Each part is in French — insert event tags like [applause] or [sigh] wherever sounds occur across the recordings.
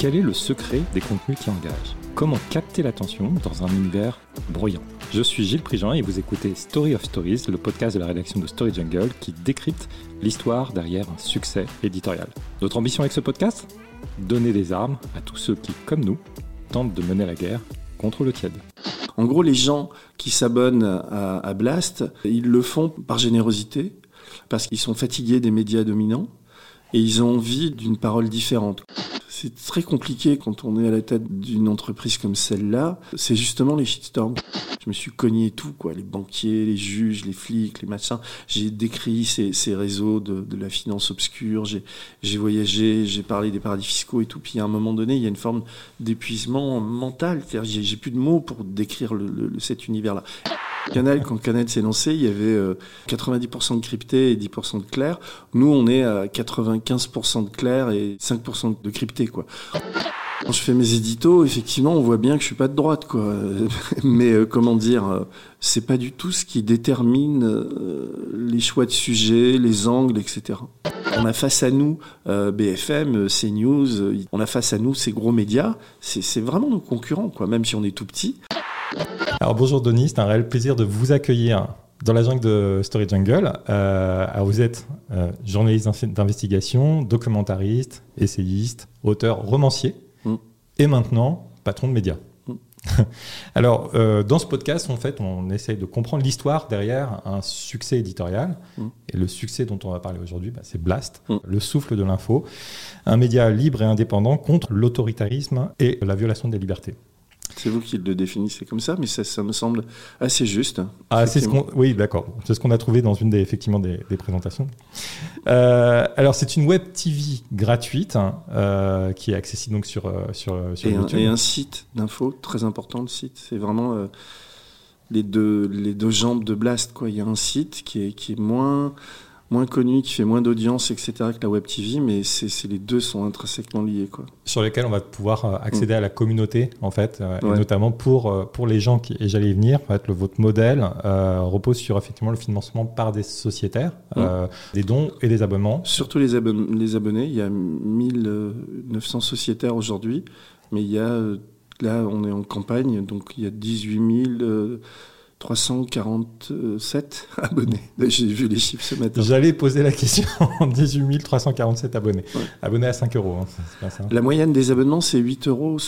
Quel est le secret des contenus qui engagent? Comment capter l'attention dans un univers bruyant Je suis Gilles Prigent et vous écoutez Story of Stories, le podcast de la rédaction de Story Jungle qui décrypte l'histoire derrière un succès éditorial. Notre ambition avec ce podcast? Donner des armes à tous ceux qui, comme nous, tentent de mener la guerre contre le tiède. En gros, les gens qui s'abonnent à, à Blast, ils le font par générosité, parce qu'ils sont fatigués des médias dominants et ils ont envie d'une parole différente. C'est très compliqué quand on est à la tête d'une entreprise comme celle-là. C'est justement les shitstorms. Je me suis cogné tout, quoi. Les banquiers, les juges, les flics, les machins. J'ai décrit ces, ces réseaux de, de, la finance obscure. J'ai voyagé, j'ai parlé des paradis fiscaux et tout. Puis à un moment donné, il y a une forme d'épuisement mental. J'ai plus de mots pour décrire cet univers-là. Canal, quand Canal s'est lancé, il y avait 90% de crypté et 10% de clair. Nous, on est à 95% de clair et 5% de crypté, quoi. Quand je fais mes éditos, effectivement, on voit bien que je suis pas de droite, quoi. [laughs] Mais euh, comment dire, euh, c'est pas du tout ce qui détermine euh, les choix de sujets, les angles, etc. On a face à nous euh, BFM, CNews, on a face à nous ces gros médias. C'est vraiment nos concurrents, quoi. Même si on est tout petit. Alors bonjour Denis, c'est un réel plaisir de vous accueillir dans la jungle de Story Jungle. Euh, alors vous êtes euh, journaliste d'investigation, documentariste, essayiste, auteur, romancier mm. et maintenant patron de médias. Mm. [laughs] alors euh, dans ce podcast, en fait, on essaye de comprendre l'histoire derrière un succès éditorial. Mm. Et le succès dont on va parler aujourd'hui, bah, c'est Blast, le souffle de l'info, un média libre et indépendant contre l'autoritarisme et la violation des libertés. C'est vous qui le définissez comme ça, mais ça, ça me semble assez juste. Ah, c'est ce qu'on, oui, d'accord. C'est ce qu'on a trouvé dans une des, effectivement, des, des présentations. Euh, alors, c'est une web TV gratuite hein, euh, qui est accessible donc sur, sur, sur et YouTube. Un, et un site d'info très important, le site. C'est vraiment euh, les, deux, les deux jambes de Blast. Quoi. Il y a un site qui est, qui est moins moins connu, qui fait moins d'audience, etc. que la web TV, mais c'est les deux sont intrinsèquement liés. Quoi. Sur lesquels on va pouvoir euh, accéder mmh. à la communauté, en fait, euh, ouais. et notamment pour, euh, pour les gens qui, et j'allais y venir, en fait, le, votre modèle euh, repose sur effectivement le financement par des sociétaires, mmh. euh, des dons et des abonnements. Surtout les, abon les abonnés, il y a 1900 sociétaires aujourd'hui, mais il y a, là on est en campagne, donc il y a 18 000... 347 [laughs] abonnés. [laughs] J'ai vu les chiffres ce matin. J'allais poser la question. [laughs] 18 347 abonnés. Ouais. Abonnés à 5 euros. Hein, pas ça. La moyenne des abonnements, c'est 8,60 euros.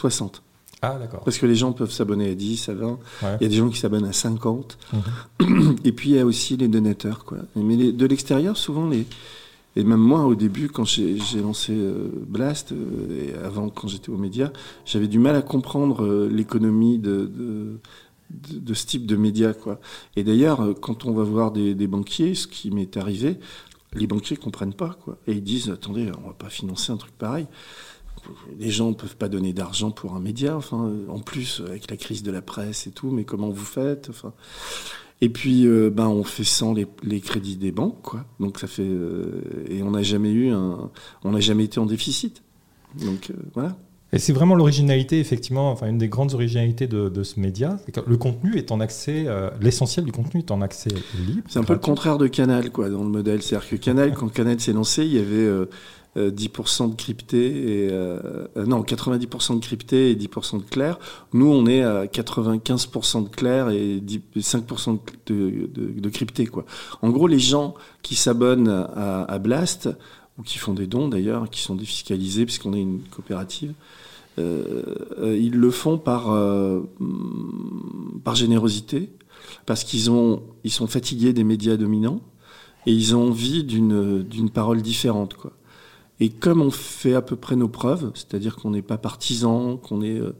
Ah, d'accord. Parce que les gens peuvent s'abonner à 10, à 20. Ouais. Il y a des gens qui s'abonnent à 50. Mmh. [clears throat] Et puis, il y a aussi les donateurs. Quoi. Mais les, de l'extérieur, souvent, les. Et même moi, au début, quand j'ai lancé euh, Blast, euh, et avant, quand j'étais aux médias, j'avais du mal à comprendre euh, l'économie de, de de, ce type de médias. Quoi. Et d'ailleurs, quand on va voir des, banquiers, ce qui m'est arrivé, les banquiers comprennent pas. Quoi. Et ils disent, attendez, on va pas financer un truc pareil. Les gens ne peuvent pas donner d'argent pour un média, enfin, en plus avec la crise de la presse et tout, mais comment vous faites enfin, Et puis, euh, ben, on fait sans les, crédits des banques, quoi. Donc ça fait euh, et on n'a jamais eu un, on n'a jamais été en déficit. Donc euh, voilà. Et c'est vraiment l'originalité, effectivement, enfin une des grandes originalités de, ce média. Le contenu est en accès, euh, l'essentiel du contenu est en accès libre. C'est un peu le contraire de Canal, quoi, dans le modèle. C'est-à-dire que Canal, quand Canal s'est lancé, il y avait euh, euh, 10% de crypté et euh, non 90% de crypté et 10% de clair. Nous, on est à 95% de clair et 10, 5% de, de, de, crypté, quoi. En gros, les gens qui s'abonnent à, à Blast ou qui font des dons d'ailleurs, qui sont défiscalisés puisqu'on est une coopérative. Euh, ils le font par, euh, par générosité, parce qu'ils ont, ils sont fatigués des médias dominants et ils ont envie d'une, d'une parole différente. Quoi. Et comme on fait à peu près nos preuves, c'est-à-dire qu'on n'est pas partisan, qu'on est, euh,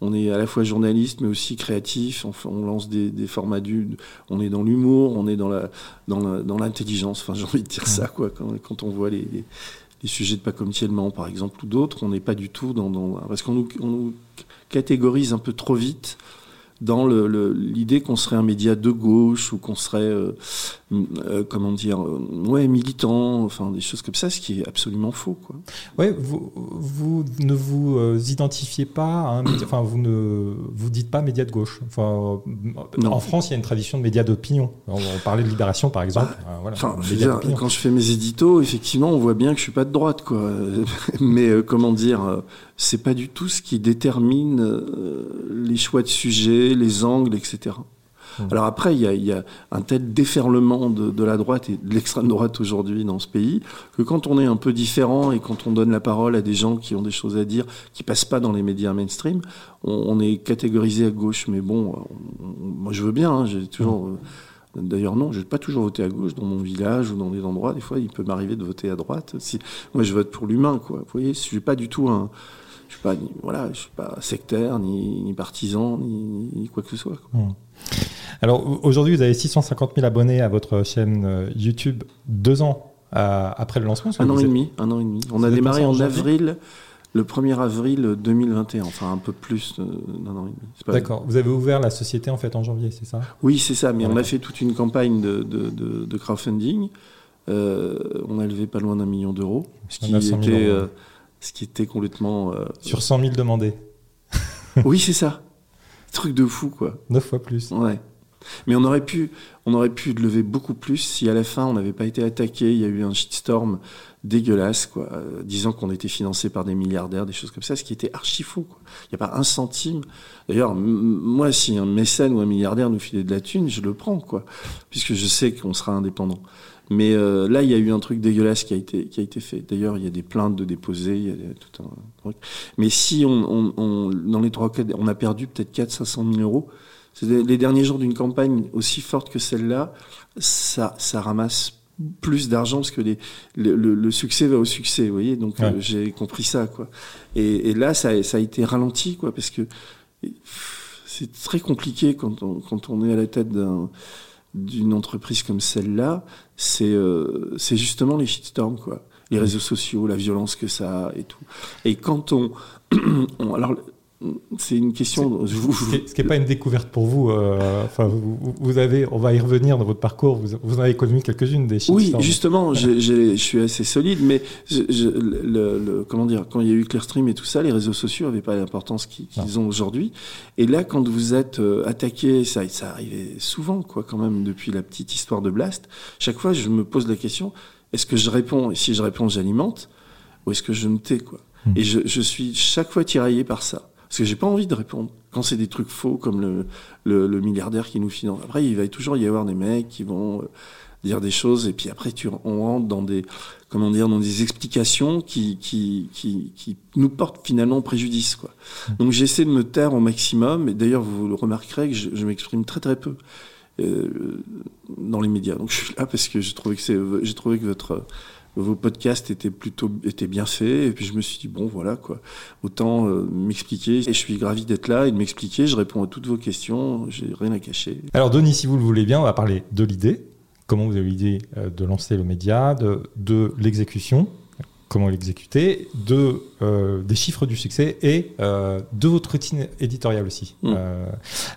on est à la fois journaliste mais aussi créatif, on, lance des, formats du, on est dans l'humour, on est dans la, dans l'intelligence. Enfin, j'ai envie de dire ça, quoi, quand, quand on voit les les sujets de pas comme Tielman, par exemple, ou d'autres, on n'est pas du tout dans... parce qu'on nous, on nous catégorise un peu trop vite dans l'idée qu'on serait un média de gauche ou qu'on serait, euh, euh, comment dire, euh, ouais, militant, enfin des choses comme ça, ce qui est absolument faux. Quoi. Ouais, vous, vous ne vous identifiez pas à un média, enfin vous ne vous dites pas média de gauche. Enfin, non. en France, il y a une tradition de médias d'opinion. On, on, parlait de Libération, par exemple. Bah, voilà, enfin, je dire, quand je fais mes éditos, effectivement, on voit bien que je suis pas de droite, quoi. [laughs] Mais comment dire c'est pas du tout ce qui détermine euh, les choix de sujets, les angles, etc. Mmh. Alors après, il y, a, un tel déferlement de, la droite et de l'extrême droite aujourd'hui dans ce pays que quand on est un peu différent et quand on donne la parole à des gens qui ont des choses à dire, qui passent pas dans les médias mainstream, on, est catégorisé à gauche. Mais bon, moi je veux bien. Hein, j'ai toujours. Mmh. D'ailleurs, non, je n'ai pas toujours voté à gauche dans mon village ou dans des endroits. Des fois, il peut m'arriver de voter à droite. Si, moi, je vote pour l'humain, quoi. Vous voyez, je suis pas du tout un, je suis pas, voilà, je suis pas sectaire, ni, partisan, ni, quoi que ce soit. Mmh. Alors, aujourd'hui, vous avez 650 000 abonnés à votre chaîne euh, YouTube deux ans euh, après le lancement. Un an et demi, un an et demi. On a démarré en avril le 1er avril 2021, enfin un peu plus d'un an et demi. D'accord. Vous avez ouvert la société en fait en janvier, c'est ça? Oui, c'est ça. Mais on a fait toute une campagne de, de, crowdfunding. Euh, on a levé pas loin d'un million d'euros, ce, qui était, euh, ce qui était complètement. Euh, Sur 100 000 demandés. [laughs] oui, c'est ça. Truc de fou, quoi. Neuf fois plus. Ouais. Mais on aurait pu, on aurait pu lever beaucoup plus si à la fin on n'avait pas été attaqué. Il y a eu un shitstorm dégueulasse, quoi, euh, disant qu'on était financé par des milliardaires, des choses comme ça, ce qui était archi faux. Il n'y a pas un centime. D'ailleurs, moi, si un mécène ou un milliardaire nous filait de la thune, je le prends, quoi, puisque je sais qu'on sera indépendant. Mais euh, là, il y a eu un truc dégueulasse qui a été qui a été fait. D'ailleurs, il y a des plaintes de déposer, il y a tout un truc. Mais si on, on, dans les trois cas, on a perdu peut-être 4 500 000 euros les derniers jours d'une campagne aussi forte que celle-là, ça, ça ramasse plus d'argent parce que les, le, succès va au succès, vous voyez. Donc euh, j'ai compris ça, quoi. Et, là, ça, ça, a été ralenti, quoi, parce que c'est très compliqué quand on, quand on est à la tête d'une entreprise comme celle-là. C'est euh, justement les shitstorms, quoi. Les réseaux sociaux, la violence que ça a et tout. Et quand on, [clears throat] on alors c'est une question. Ce qui n'est pas une découverte pour vous. Euh, enfin, vous, avez, on va y revenir dans votre parcours. Vous, vous en avez connu quelques-unes des. Oui, justement, [laughs] je suis assez solide, mais le, comment dire, quand il y a eu Clearstream et tout ça, les réseaux sociaux n'avaient pas l'importance qu'ils ont aujourd'hui. Et là, quand vous êtes euh, attaqué, ça, ça arrivait souvent, quoi, quand même, depuis la petite histoire de Blast. Chaque fois, je me pose la question est-ce que je réponds? Et si je réponds, j'alimente, ou est-ce que je me tais, quoi? Hmm. Et je, je suis chaque fois tiraillé par ça. Parce que j'ai pas envie de répondre. Quand c'est des trucs faux, comme le, le, milliardaire qui nous finance. Après, il va toujours y avoir des mecs qui vont euh, dire des choses, et puis après, tu, on rentre dans des, comment dire, dans des explications qui, qui, qui, qui nous portent finalement préjudice, quoi. Mmh. Donc, j'essaie de me taire au maximum, et d'ailleurs, vous le remarquerez que je, je m'exprime très très peu. Euh, dans les médias. Donc je suis là parce que j'ai trouvé que c'est, j'ai trouvé que votre vos podcasts étaient plutôt étaient bien faits et puis je me suis dit bon voilà quoi autant euh, m'expliquer et je suis gravi d'être là et de m'expliquer je réponds à toutes vos questions j'ai rien à cacher alors Denis si vous le voulez bien on va parler de l'idée comment vous avez l'idée euh, de lancer le média de, de l'exécution comment l'exécuter, de euh, des chiffres du succès et de votre routine éditoriale aussi. Mmh.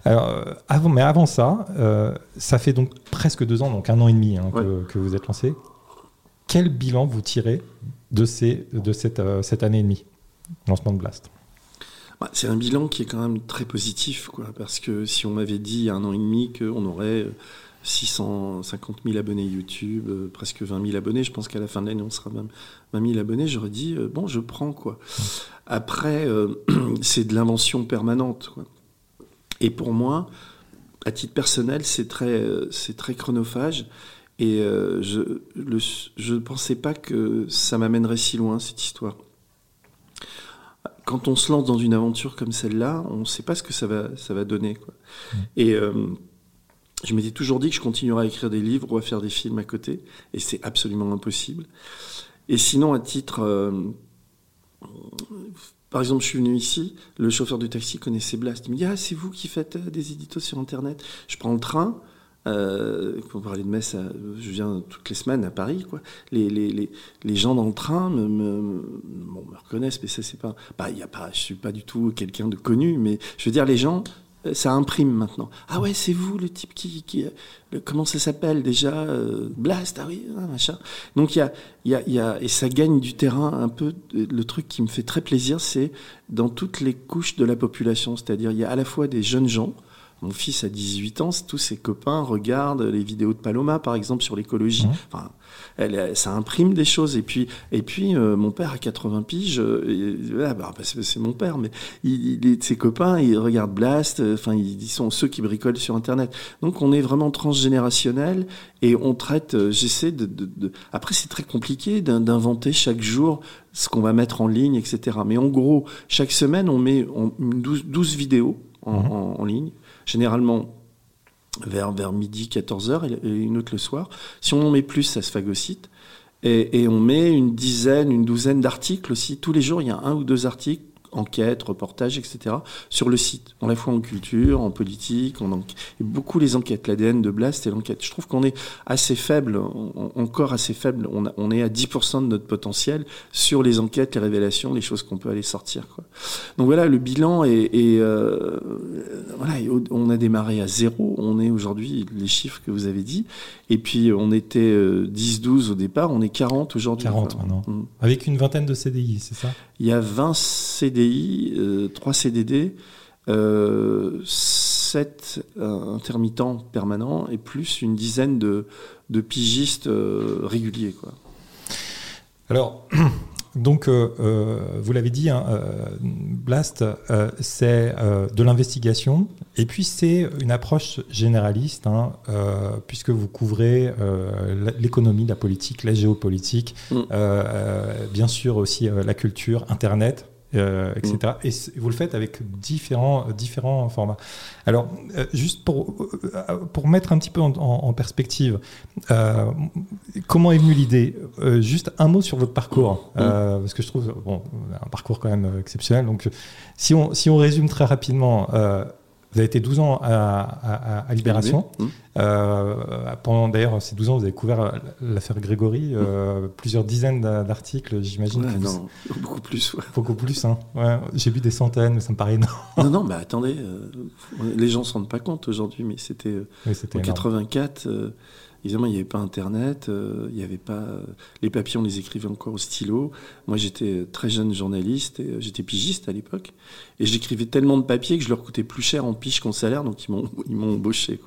alors, avant, mais avant ça, ça fait donc presque deux ans, donc un an et demi hein, que, que, vous êtes lancé. Quel bilan vous tirez de, ces, de cette, euh, cette année et demie, lancement de Blast? Bah, C'est un bilan qui est quand même très positif, quoi, parce que si on m'avait dit il y a un an et demi qu'on aurait 650 000 abonnés YouTube, euh, presque 20 000 abonnés, je pense qu'à la fin de l'année on sera même 20 000 abonnés, j'aurais dit euh, bon, je prends quoi. Après, [clears throat] c'est de l'invention permanente. Quoi. Et pour moi, à titre personnel, c'est très, c'est très chronophage. Et euh, je ne pensais pas que ça m'amènerait si loin, cette histoire. Quand on se lance dans une aventure comme celle-là, on ne sait pas ce que ça va, ça va donner. Quoi. Mmh. Et euh, je m'étais toujours dit que je continuerais à écrire des livres ou à faire des films à côté, et c'est absolument impossible. Et sinon, à titre... Euh, par exemple, je suis venu ici, le chauffeur du taxi connaissait Blast. Il me dit Ah, c'est vous qui faites des éditos sur Internet? Je prends le train, euh, pour parler de Metz, je viens toutes les semaines à Paris. Les, gens dans le train me, reconnaissent, mais ça, c'est pas. Bah, y je suis pas du tout quelqu'un de connu, mais je veux dire, les gens, euh, ça imprime maintenant. Ah ouais, c'est vous le type qui. qui comment ça s'appelle déjà euh, Blast, ah oui, ah, machin. Donc il y a, y, y a. Et ça gagne du terrain un peu. Le truc qui me fait très plaisir, c'est dans toutes les couches de la population. C'est-à-dire, il y a à la fois des jeunes gens Mon fils a 18 ans, tous ses copains regardent les vidéos de Paloma, par exemple, sur l'écologie. Mhm. Enfin, elle, ça imprime des choses. Et puis, et puis euh, mon père a 80 piges, euh, et, voilà, bah, c'est mon père, mais il, il, ses copains, ils regardent Blast, euh, enfin, ils, ils sont ceux qui bricolent sur Internet. Donc, on est vraiment transgénérationnel et on traite, euh, j'essaie de, de, de, Après, c'est très compliqué d'inventer chaque jour ce qu'on va mettre en ligne, etc. Mais en gros, chaque semaine, on met on, 12, 12 vidéos en, en, en ligne, généralement vers, vers midi, 14h et une autre le soir. Si on en met plus, ça se phagocyte. Et, et on met une dizaine, une douzaine d'articles aussi. Tous les jours, il y a un ou deux articles, enquêtes, reportages, etc., sur le site. À la fois en culture, en politique, en enquête. Et beaucoup les enquêtes. L'ADN de Blast et l'enquête. Je trouve qu'on est assez faible, on, encore assez faible. On, a, on est à 10% de notre potentiel sur les enquêtes, les révélations, les choses qu'on peut aller sortir. Quoi. Donc voilà, le bilan est, est euh, voilà, on a démarré à zéro. On est aujourd'hui les chiffres que vous avez dit. Et puis on était euh, 10-12 au départ, on est 40 aujourd'hui. 40 quoi. maintenant. Mmh. Avec une vingtaine de CDI, c'est ça? Il y a 20 CDI, euh, 3 CDD, euh, 7 euh, intermittents permanents et plus une dizaine de, de pigistes euh, réguliers. Quoi. Alors, [clears throat] donc, euh, vous l'avez dit, hein, Blast, euh, c'est euh, de l'investigation, et puis c'est une approche généraliste, hein, euh, puisque vous couvrez l'économie, la politique, la géopolitique, mm. bien sûr aussi la culture, Internet, euh, etc. Mm. Et vous le faites avec différents, différents formats. Alors, euh, juste pour, euh, pour mettre un petit peu en, perspective, euh, comment est venue l'idée? Juste un mot sur votre parcours, mm. parce que je trouve bon, un parcours quand même exceptionnel. Donc, si on, si on résume très rapidement, vous avez été 12 ans à, à, à Libération. Mmh. Euh, pendant d'ailleurs ces 12 ans, vous avez couvert l'affaire Grégory, euh, mmh. plusieurs dizaines d'articles, j'imagine. Ouais, non, vous... [laughs] beaucoup plus. Ouais. Beaucoup plus, hein. Ouais, J'ai vu des centaines, mais ça me paraît énorme. Non, non, mais attendez, euh, les gens ne se rendent pas compte aujourd'hui, mais c'était en 84. Évidemment, il n'y avait pas Internet, euh, il y avait pas les papiers, on les écrivait encore au stylo. Moi, j'étais très jeune journaliste, j'étais pigiste à l'époque, et j'écrivais tellement de papiers que je leur coûtais plus cher en pige qu'en salaire, donc ils m'ont [laughs] embauché.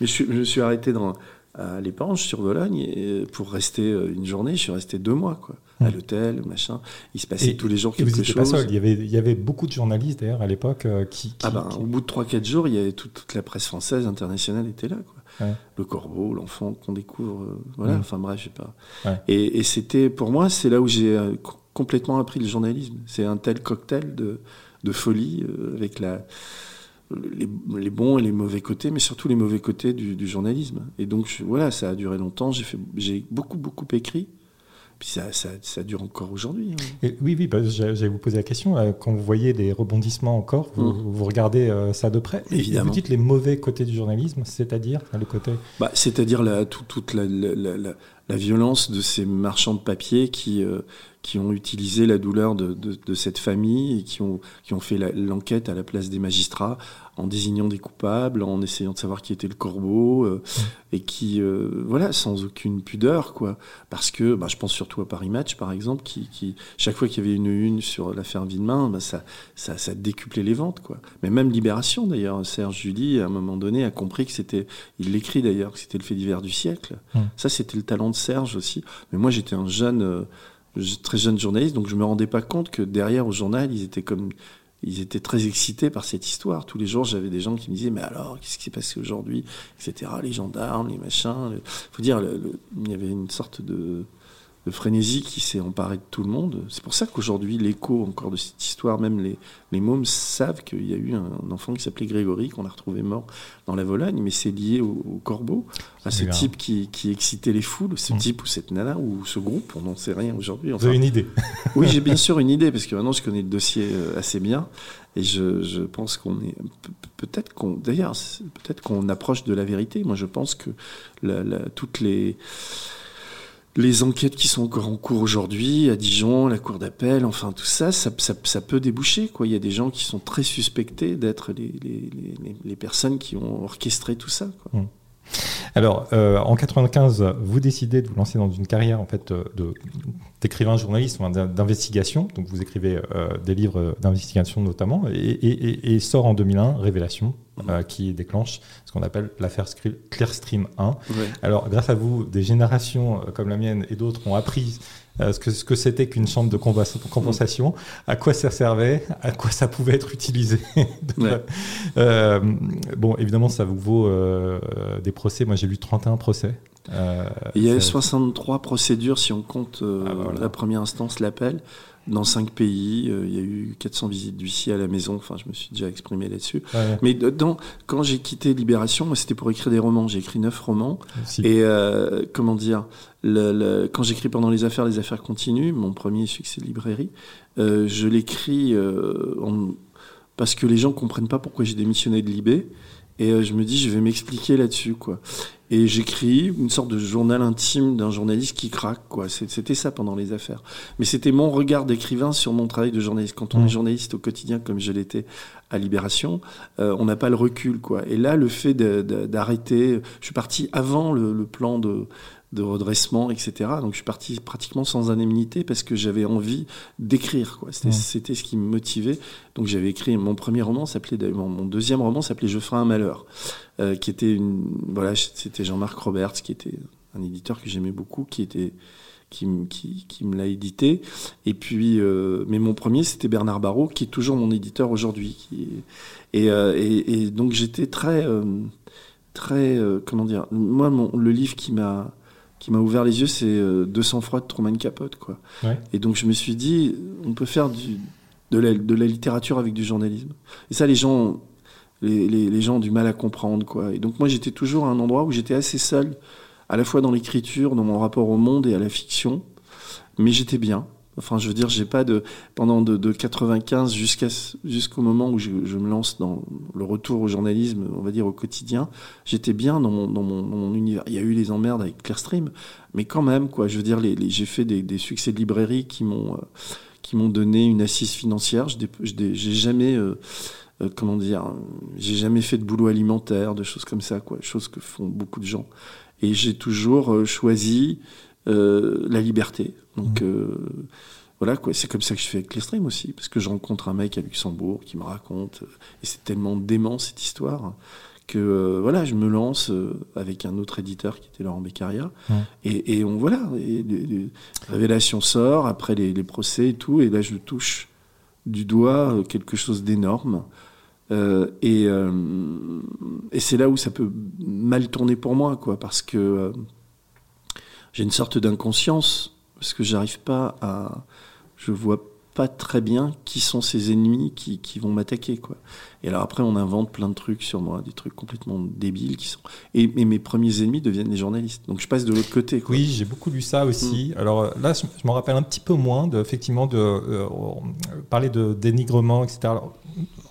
Mais je, je me suis arrêté dans à l'épanche sur Vologne et pour rester une journée, je suis resté deux mois quoi. Mmh. À l'hôtel, machin. Il se passait et, tous les jours quelque vous chose. Pas seul. Il y avait il y avait beaucoup de journalistes d'ailleurs à l'époque euh, qui, qui, Ah ben, qui... au bout de 3-4 jours, il y avait toute, toute, la presse française internationale était là quoi. Ouais. Le corbeau, l'enfant qu'on découvre, euh, voilà, mmh. enfin bref, je sais pas. Ouais. Et, et c'était, pour moi, c'est là où j'ai euh, complètement appris le journalisme. C'est un tel cocktail de, de folie euh, avec la, les, les, bons et les mauvais côtés, mais surtout les mauvais côtés du, du journalisme. Et donc, je, voilà, ça a duré longtemps. J'ai, fait, j'ai beaucoup, beaucoup écrit. Puis ça, ça, ça dure encore aujourd'hui. Hein. Oui, oui, bah, j'allais vous poser la question. euh, Quand vous voyez des rebondissements encore, vous, mmh. vous regardez euh, ça de près. Évidemment. Et vous dites les mauvais côtés du journalisme, c'est-à-dire le côté. Bah, c'est-à-dire la, tout, toute la, la, la, la, violence de ces marchands de papier qui, euh, ont utilisé la douleur de, cette famille et qui ont fait l'enquête à la place des magistrats en désignant des coupables, en essayant de savoir qui était le corbeau, euh, et qui, euh, voilà, sans aucune pudeur, quoi. Parce que, bah, je pense surtout à Paris Match, par exemple, qui, qui chaque fois qu'il y avait une une sur l'affaire Villemain, bah, ça, ça, ça décuplait les ventes, quoi. Mais même Libération, d'ailleurs, Serge Julie, à un moment donné, a compris que c'était, il l'écrit d'ailleurs, que c'était le fait divers du siècle. Mmh. Ça, c'était le talent de Serge aussi. Mais moi, j'étais un jeune, euh, très jeune journaliste, donc je me rendais pas compte que derrière au journal, ils étaient comme ils étaient très excités par cette histoire. Tous les jours, j'avais des gens qui me disaient, mais alors, qu'est-ce qui s'est passé aujourd'hui, etc. Les gendarmes, les machins. Il faut dire, il y avait une sorte de, de frénésie qui s'est emparée de tout le monde. C'est pour ça qu'aujourd'hui, l'écho encore de cette histoire, même les, les mômes savent qu'il y a eu un, enfant qui s'appelait Grégory, qu'on a retrouvé mort dans la Vologne, mais c'est lié au, au, corbeau, à ce type qui, qui, excitait les foules, ce mmh. type ou cette nana ou ce groupe, on n'en sait rien aujourd'hui. Enfin, Vous avez une idée [laughs] Oui, j'ai bien sûr une idée, parce que maintenant je connais le dossier assez bien, et je, je pense qu'on est peut-être qu'on d'ailleurs peut-être qu'on approche de la vérité. Moi, je pense que la, la, toutes les les enquêtes qui sont encore en cours aujourd'hui, à Dijon, la cour d'appel, enfin tout ça ça, peut déboucher. Quoi. Il y a des gens qui sont très suspectés d'être les, personnes qui ont orchestré tout ça. Quoi. Mmh. Alors, euh, en 95, vous décidez de vous lancer dans une carrière en fait de d'écrivain journaliste, d'investigation. Donc, vous écrivez euh, des livres d'investigation notamment, et, et, sort en 2001 Révélation, euh, qui déclenche ce qu'on appelle l'affaire Clearstream 1. Alors, grâce à vous, des générations euh, comme la mienne et d'autres ont appris euh, ce que ce que c'était qu'une chambre de compensation, à quoi ça servait, à quoi ça pouvait être utilisé? [laughs] euh, bon, évidemment, ça vous vaut euh, des procès. Moi, j'ai lu 31 procès. Euh, Il y a 63 procédures si on compte ah, la première instance, l'appel dans cinq pays. Euh, il y a eu 400 visites d'huissiers à la maison. Enfin, je me suis déjà exprimé là-dessus. Mais quand j'ai quitté Libération, moi, c'était pour écrire des romans. J'ai écrit neuf romans. Et euh, comment dire, le, quand j'écris pendant les affaires, les affaires continuent. Mon premier succès de librairie, euh, je l'écris parce que les gens comprennent pas pourquoi j'ai démissionné de Libé. Et je me dis, je vais m'expliquer là-dessus, quoi. Et j'écris une sorte de journal intime d'un journaliste qui craque, quoi. C'était ça pendant les affaires. Mais c'était mon regard d'écrivain sur mon travail de journaliste. Quand on est mmh. journaliste au quotidien, comme je l'étais à Libération, euh, on n'a pas le recul, quoi. Et là, le fait d'arrêter, je suis parti avant le, le plan de, de redressement, etc. Donc je suis parti pratiquement sans indemnité parce que j'avais envie d'écrire. Quoi. C'était, ce qui me motivait. Donc j'avais écrit mon premier roman, s'appelait mon deuxième roman s'appelait Je ferai un malheur, euh, qui était une voilà, c'était Jean-Marc Roberts qui était un éditeur que j'aimais beaucoup, qui était qui, qui, qui me l'a édité. Et puis, euh, mais mon premier, c'était Bernard Barrault, qui est toujours mon éditeur aujourd'hui. Et, euh, et, et, donc j'étais très, très, comment dire, moi, mon, le livre qui m'a qui m'a ouvert les yeux, c'est 200 euh, froid de Truman Capote. Quoi. Et donc je me suis dit, on peut faire du, de, la, de, la, littérature avec du journalisme. Et ça, les gens, les, les, les gens ont du mal à comprendre. Quoi. Et donc moi, j'étais toujours à un endroit où j'étais assez seul, à la fois dans l'écriture, dans mon rapport au monde et à la fiction, mais j'étais bien. Enfin, je veux dire, j'ai pas de pendant de, de 95 jusqu'à jusqu'au moment où je, je, me lance dans le retour au journalisme, on va dire au quotidien, j'étais bien dans mon, dans mon, univers. Il y a eu les emmerdes avec Clearstream, mais quand même, quoi. Je veux dire, les, j'ai fait des, succès de librairie qui m'ont euh, qui m'ont donné une assise financière. J'ai jamais euh, euh, comment dire, j'ai jamais fait de boulot alimentaire, de choses comme ça, quoi, choses que font beaucoup de gens. Et j'ai toujours choisi la liberté. Donc mmh voilà quoi, c'est comme ça que je fais avec les aussi, parce que je rencontre un mec à Luxembourg qui me raconte, et c'est tellement dément cette histoire que euh, voilà, je me lance euh, avec un autre éditeur qui était Laurent Beccaria, et, et, on voilà, et, révélation sort après les, les, procès et tout, et là je touche du doigt euh, quelque chose d'énorme. et, et c'est là où ça peut mal tourner pour moi, quoi, parce que j'ai une sorte d'inconscience, parce que j'arrive pas à, je vois pas très bien qui sont ces ennemis qui, qui vont m'attaquer quoi. Et alors après on invente plein de trucs sur moi, des trucs complètement débiles qui sont et, mes premiers ennemis deviennent les journalistes. Donc je passe de l'autre côté quoi. Oui, j'ai beaucoup lu ça aussi. Mm. Alors euh, là je, me rappelle un petit peu moins de effectivement de euh, parler de dénigrement etc. Alors,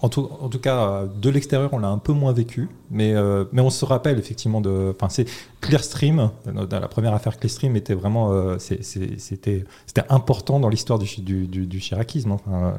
en tout, cas, euh, de l'extérieur, on l'a un peu moins vécu, mais, euh, on se rappelle effectivement de. Enfin, c'est Clearstream, la première affaire Clearstream était vraiment. Euh, c'était important dans l'histoire du, du, du. Enfin,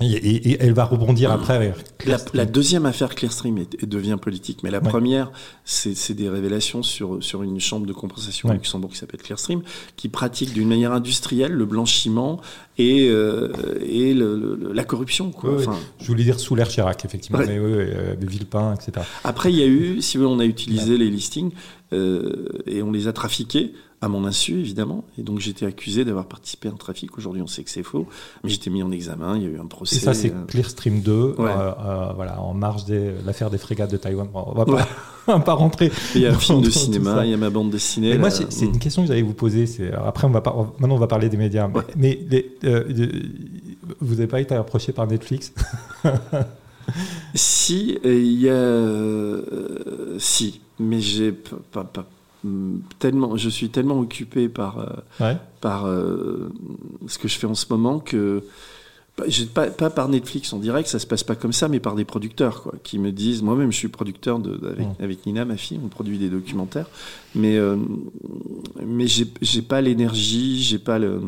et, elle va rebondir après. La, la, deuxième affaire Clearstream est, devient politique, mais la première, c'est des révélations sur, sur une chambre de compensation à Luxembourg qui s'appelle Clearstream, qui pratique d'une manière industrielle le blanchiment et, euh, et le, la corruption. Quoi. enfin, Je voulais dire sous l'air Chirac, effectivement, mais euh, Villepin, etc. Après, il y a eu, si vous voulez, on a utilisé les listings euh, et on les a trafiqués à mon insu, évidemment. Et donc, j'étais accusé d'avoir participé à un trafic. Aujourd'hui, on sait que c'est faux. Mais j'étais mis en examen. Il y a eu un procès. Et ça, c'est Clearstream 2, euh, euh, voilà, en marge de l'affaire des frégates de Taïwan. On va pas, [laughs] va pas rentrer. Il y a un film de cinéma, il y a ma bande dessinée. Mais moi, c'est une question que j'allais vous poser. Après, on va pas, maintenant, on va parler des médias. Mais, euh, vous n'avez pas été approché par Netflix? [laughs] Si, il y a. si, mais j'ai pas, pas tellement, je suis tellement occupé par, euh, par euh, ce que je fais en ce moment que pas, pas, par Netflix en direct, ça se passe pas comme ça, mais par des producteurs quoi, qui me disent, moi-même je suis producteur de, avec, Nina, ma fille, on produit des documentaires, mais euh, mais j'ai pas l'énergie, j'ai pas le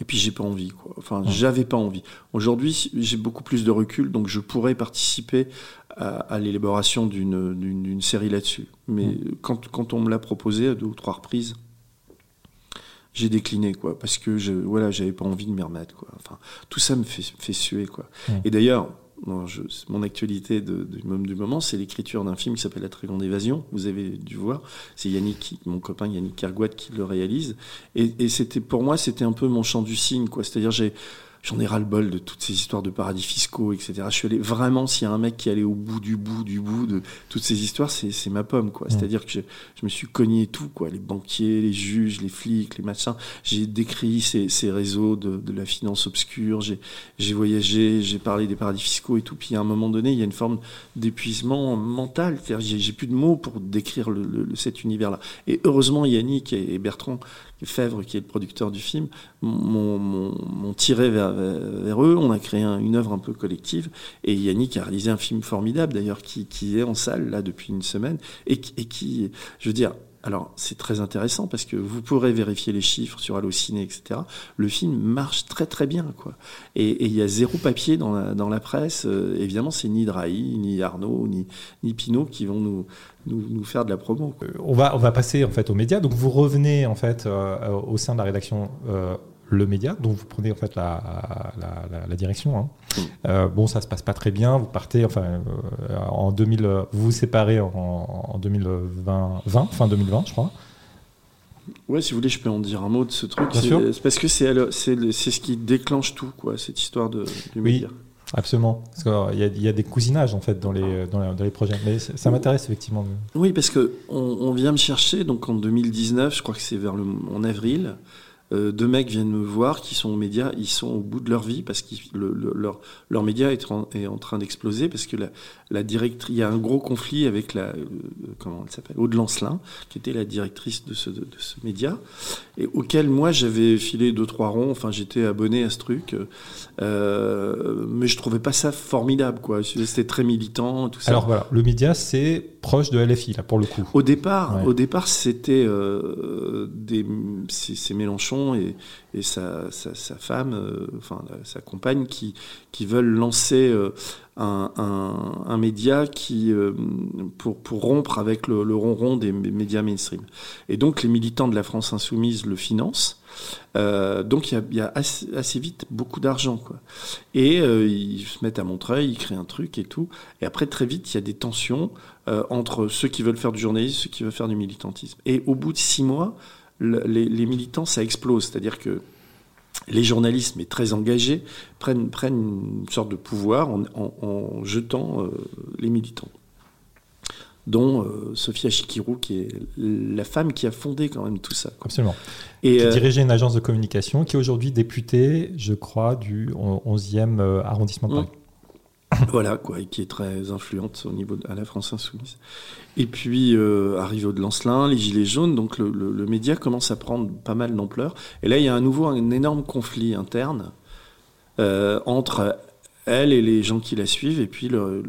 et puis j'ai pas envie quoi. Enfin, j'avais pas envie. Aujourd'hui, j'ai beaucoup plus de recul donc je pourrais participer à, l'élaboration d'une série là-dessus. Mais mmh. quand, quand on me l'a proposé à deux ou trois reprises, j'ai décliné quoi parce que je voilà j'avais pas envie de m'y remettre quoi enfin tout ça me fait, fait suer quoi mmh. et d'ailleurs mon actualité de, du moment, c'est l'écriture d'un film qui s'appelle La très grande évasion. Vous avez dû voir. C'est Yannick, mon copain Yannick Kergouat qui le réalise. Et, et c'était, pour moi, c'était un peu mon champ du cygne, quoi. C'est-à-dire, j'ai, j'en ai ras le bol de toutes ces histoires de paradis fiscaux, etc. Je suis allé vraiment, s'il y a un mec qui allait au bout du bout du bout de toutes ces histoires, c'est ma pomme, quoi. C'est-à-dire que je, je, me suis cogné tout, quoi. Les banquiers, les juges, les flics, les machins. J'ai décrit ces, ces réseaux de, de, la finance obscure. J'ai voyagé, j'ai parlé des paradis fiscaux et tout. Puis à un moment donné, il y a une forme d'épuisement mental. J'ai plus de mots pour décrire le, le, cet univers-là. Et heureusement, Yannick et Bertrand Fèvre, qui est le producteur du film, m'ont tiré vers, vers, eux. On a créé une œuvre un peu collective. Et Yannick a réalisé un film formidable, d'ailleurs, qui, est en salle, là, depuis une semaine. Et, qui, je veux dire, alors, c'est très intéressant parce que vous pourrez vérifier les chiffres sur Allociné, etc. Le film marche très très bien, quoi. Et il y a zéro papier dans la, presse. Euh, évidemment, c'est ni Drahi, ni Arnaud, ni, ni Pinot qui vont nous, faire de la promo. Euh, on, va, on va passer en fait aux médias. Donc, vous revenez en fait euh, au sein de la rédaction le média, dont vous prenez en fait la, la, direction. Hein. Mm. Euh, bon, ça se passe pas très bien. Vous partez, enfin, euh, en 2000, vous vous séparez en, 2020, 20, fin 2020, je crois. Ouais, si vous voulez, je peux en dire un mot de ce truc. C'est parce que c'est c'est ce qui déclenche tout, quoi, cette histoire de, du oui. média. Absolument. Parce qu'il y, y, a des cousinages en fait dans les, dans, les projets. Mais ça m'intéresse effectivement. Oui, parce que on, vient me chercher donc en 2019, je crois que c'est vers le, en avril. Euh, deux mecs viennent me voir qui sont aux médias, ils sont au bout de leur vie parce que le, leur, leur média est en, est en train d'exploser parce que la, la directrice, il y a un gros conflit avec la, euh, comment elle s'appelle, Aude Lancelin, qui était la directrice de ce, de, ce média, et auquel moi j'avais filé deux trois ronds. Enfin, j'étais abonné à ce truc, euh, mais je trouvais pas ça formidable, quoi. C'était très militant, tout ça. Alors voilà, le média c'est proche de LFI là pour le coup. Au départ, au départ, c'était euh, c'est Mélenchon et, et sa, sa, sa femme, euh, enfin sa compagne, qui, qui veulent lancer euh, un, un, un, média qui, euh, pour, pour rompre avec le, le ronron des médias mainstream. Et donc les militants de la France insoumise le financent. Euh, donc il y a, assez, vite beaucoup d'argent quoi. Et euh, ils se mettent à Montreuil, ils créent un truc et tout. Et après très vite il y a des tensions euh, entre ceux qui veulent faire du journalisme, ceux qui veulent faire du militantisme. Et au bout de six mois, les, militants, ça explose. C'est-à-dire que les journalistes, mais très engagés, prennent, une sorte de pouvoir en, jetant les militants dont euh, Sophia Chikirou, qui est la femme qui a fondé quand même tout ça. Absolument. Et qui euh, dirigeait une agence de communication, qui est aujourd'hui députée, je crois, du 11e euh, arrondissement de Paris. Voilà, quoi, et qui est très influente au niveau de à la France Insoumise. Et puis, euh, arrive de Lancelin, les Gilets jaunes, donc le, le, le, média commence à prendre pas mal d'ampleur. Et là, il y a à nouveau un énorme conflit interne euh, entre elle et les gens qui la suivent, et puis le,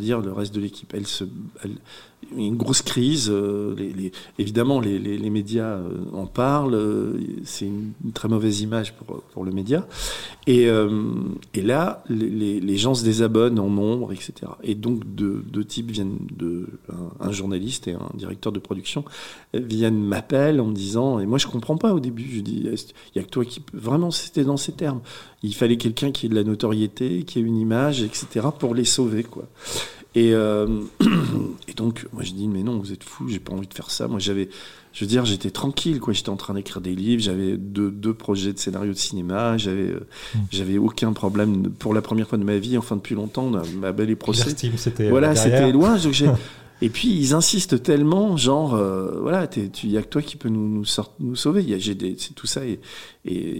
dire le reste de l'équipe. Elle se, une grosse crise. Euh, évidemment, les, médias euh, en parlent. Euh, c'est une, très mauvaise image pour, le média. Et, là, les, gens se désabonnent en nombre, etc. Et donc, deux, types viennent de un, journaliste et un directeur de production viennent m'appellent en me disant et moi je comprends pas au début. Je dis il y a que toi qui vraiment c'était dans ces termes. Il fallait quelqu'un qui ait de la notoriété, qui ait une image, etc. pour les sauver quoi. Et, euh, [clears throat] et, donc, moi, je dis, mais non, vous êtes fous, j'ai pas envie de faire ça. Moi, j'avais, je veux dire, j'étais tranquille, quoi. J'étais en train d'écrire des livres, j'avais deux, deux, projets de scénario de cinéma, j'avais, euh, mmh. j'avais aucun problème pour la première fois de ma vie, enfin depuis longtemps, ma belle et procès. c'était voilà, c'était loin. Donc j'ai, [laughs] Et puis ils insistent tellement, genre, euh, voilà, il y a que toi qui peux nous nous, sort, nous sauver. Y a, j'ai des, tout ça est,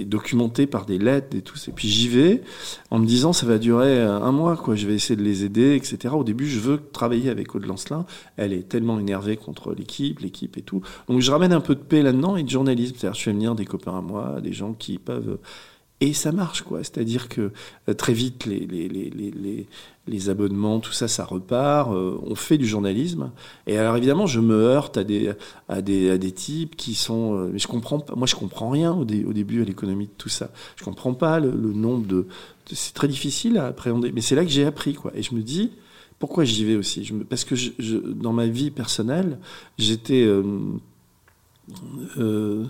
documenté par des lettres et tout. Et puis j'y vais en me disant ça va durer un mois, quoi. Je vais essayer de les aider, etc. Au début, je veux travailler avec Aude Lancelin. Elle est tellement énervée contre l'équipe, l'équipe et tout. Donc je ramène un peu de paix là-dedans et de journalisme. C'est-à-dire, je fais venir des copains à moi, des gens qui peuvent et ça marche, quoi. C'est-à-dire que euh, très vite, les, les, les, les, abonnements, tout ça, ça repart. Euh, on fait du journalisme. Et alors, évidemment, je me heurte à des, à des, à des types qui sont. Euh, mais je comprends pas. Moi, je comprends rien au, au début à l'économie de tout ça. Je comprends pas le, nombre de. C'est très difficile à appréhender. Mais c'est là que j'ai appris, quoi. Et je me dis, Pourquoi j'y vais aussi? Parce que dans ma vie personnelle, j'étais euh, euh,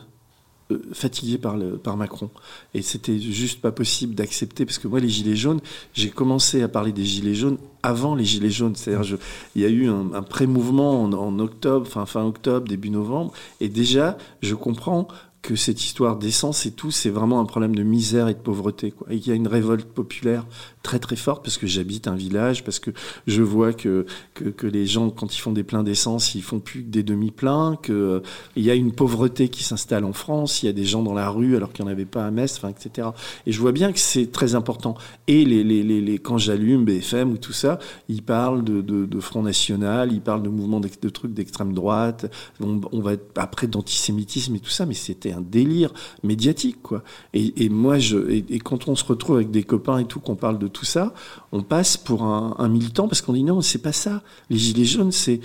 fatigué par, le, par Macron. Et c'était juste pas possible d'accepter, parce que moi, les Gilets jaunes, j'ai commencé à parler des Gilets jaunes avant les Gilets jaunes. C'est-à-dire, il y a eu un, pré-mouvement en, en, octobre, fin, fin octobre, début novembre, et déjà, je comprends que cette histoire d'essence et tout, c'est vraiment un problème de misère et de pauvreté. Quoi. Et qu'il y a une révolte populaire très très forte parce que j'habite un village, parce que je vois que, que, les gens, quand ils font des pleins d'essence, ils font plus que des demi-pleins, qu'il euh, y a une pauvreté qui s'installe en France, il y a des gens dans la rue alors qu'il n'y en avait pas à Metz, etc. Et je vois bien que c'est très important. Et les, les, les, quand j'allume BFM ou tout ça, ils parlent de, de, Front National, ils parlent de mouvements de, trucs d'extrême droite, on, va être après d'antisémitisme et tout ça, mais c'était un délire médiatique, quoi. Et, et moi, je, et, quand on se retrouve avec des copains et tout, qu'on parle de tout ça, on passe pour un, militant parce qu'on dit non, c'est pas ça. Les gilets jaunes, c'est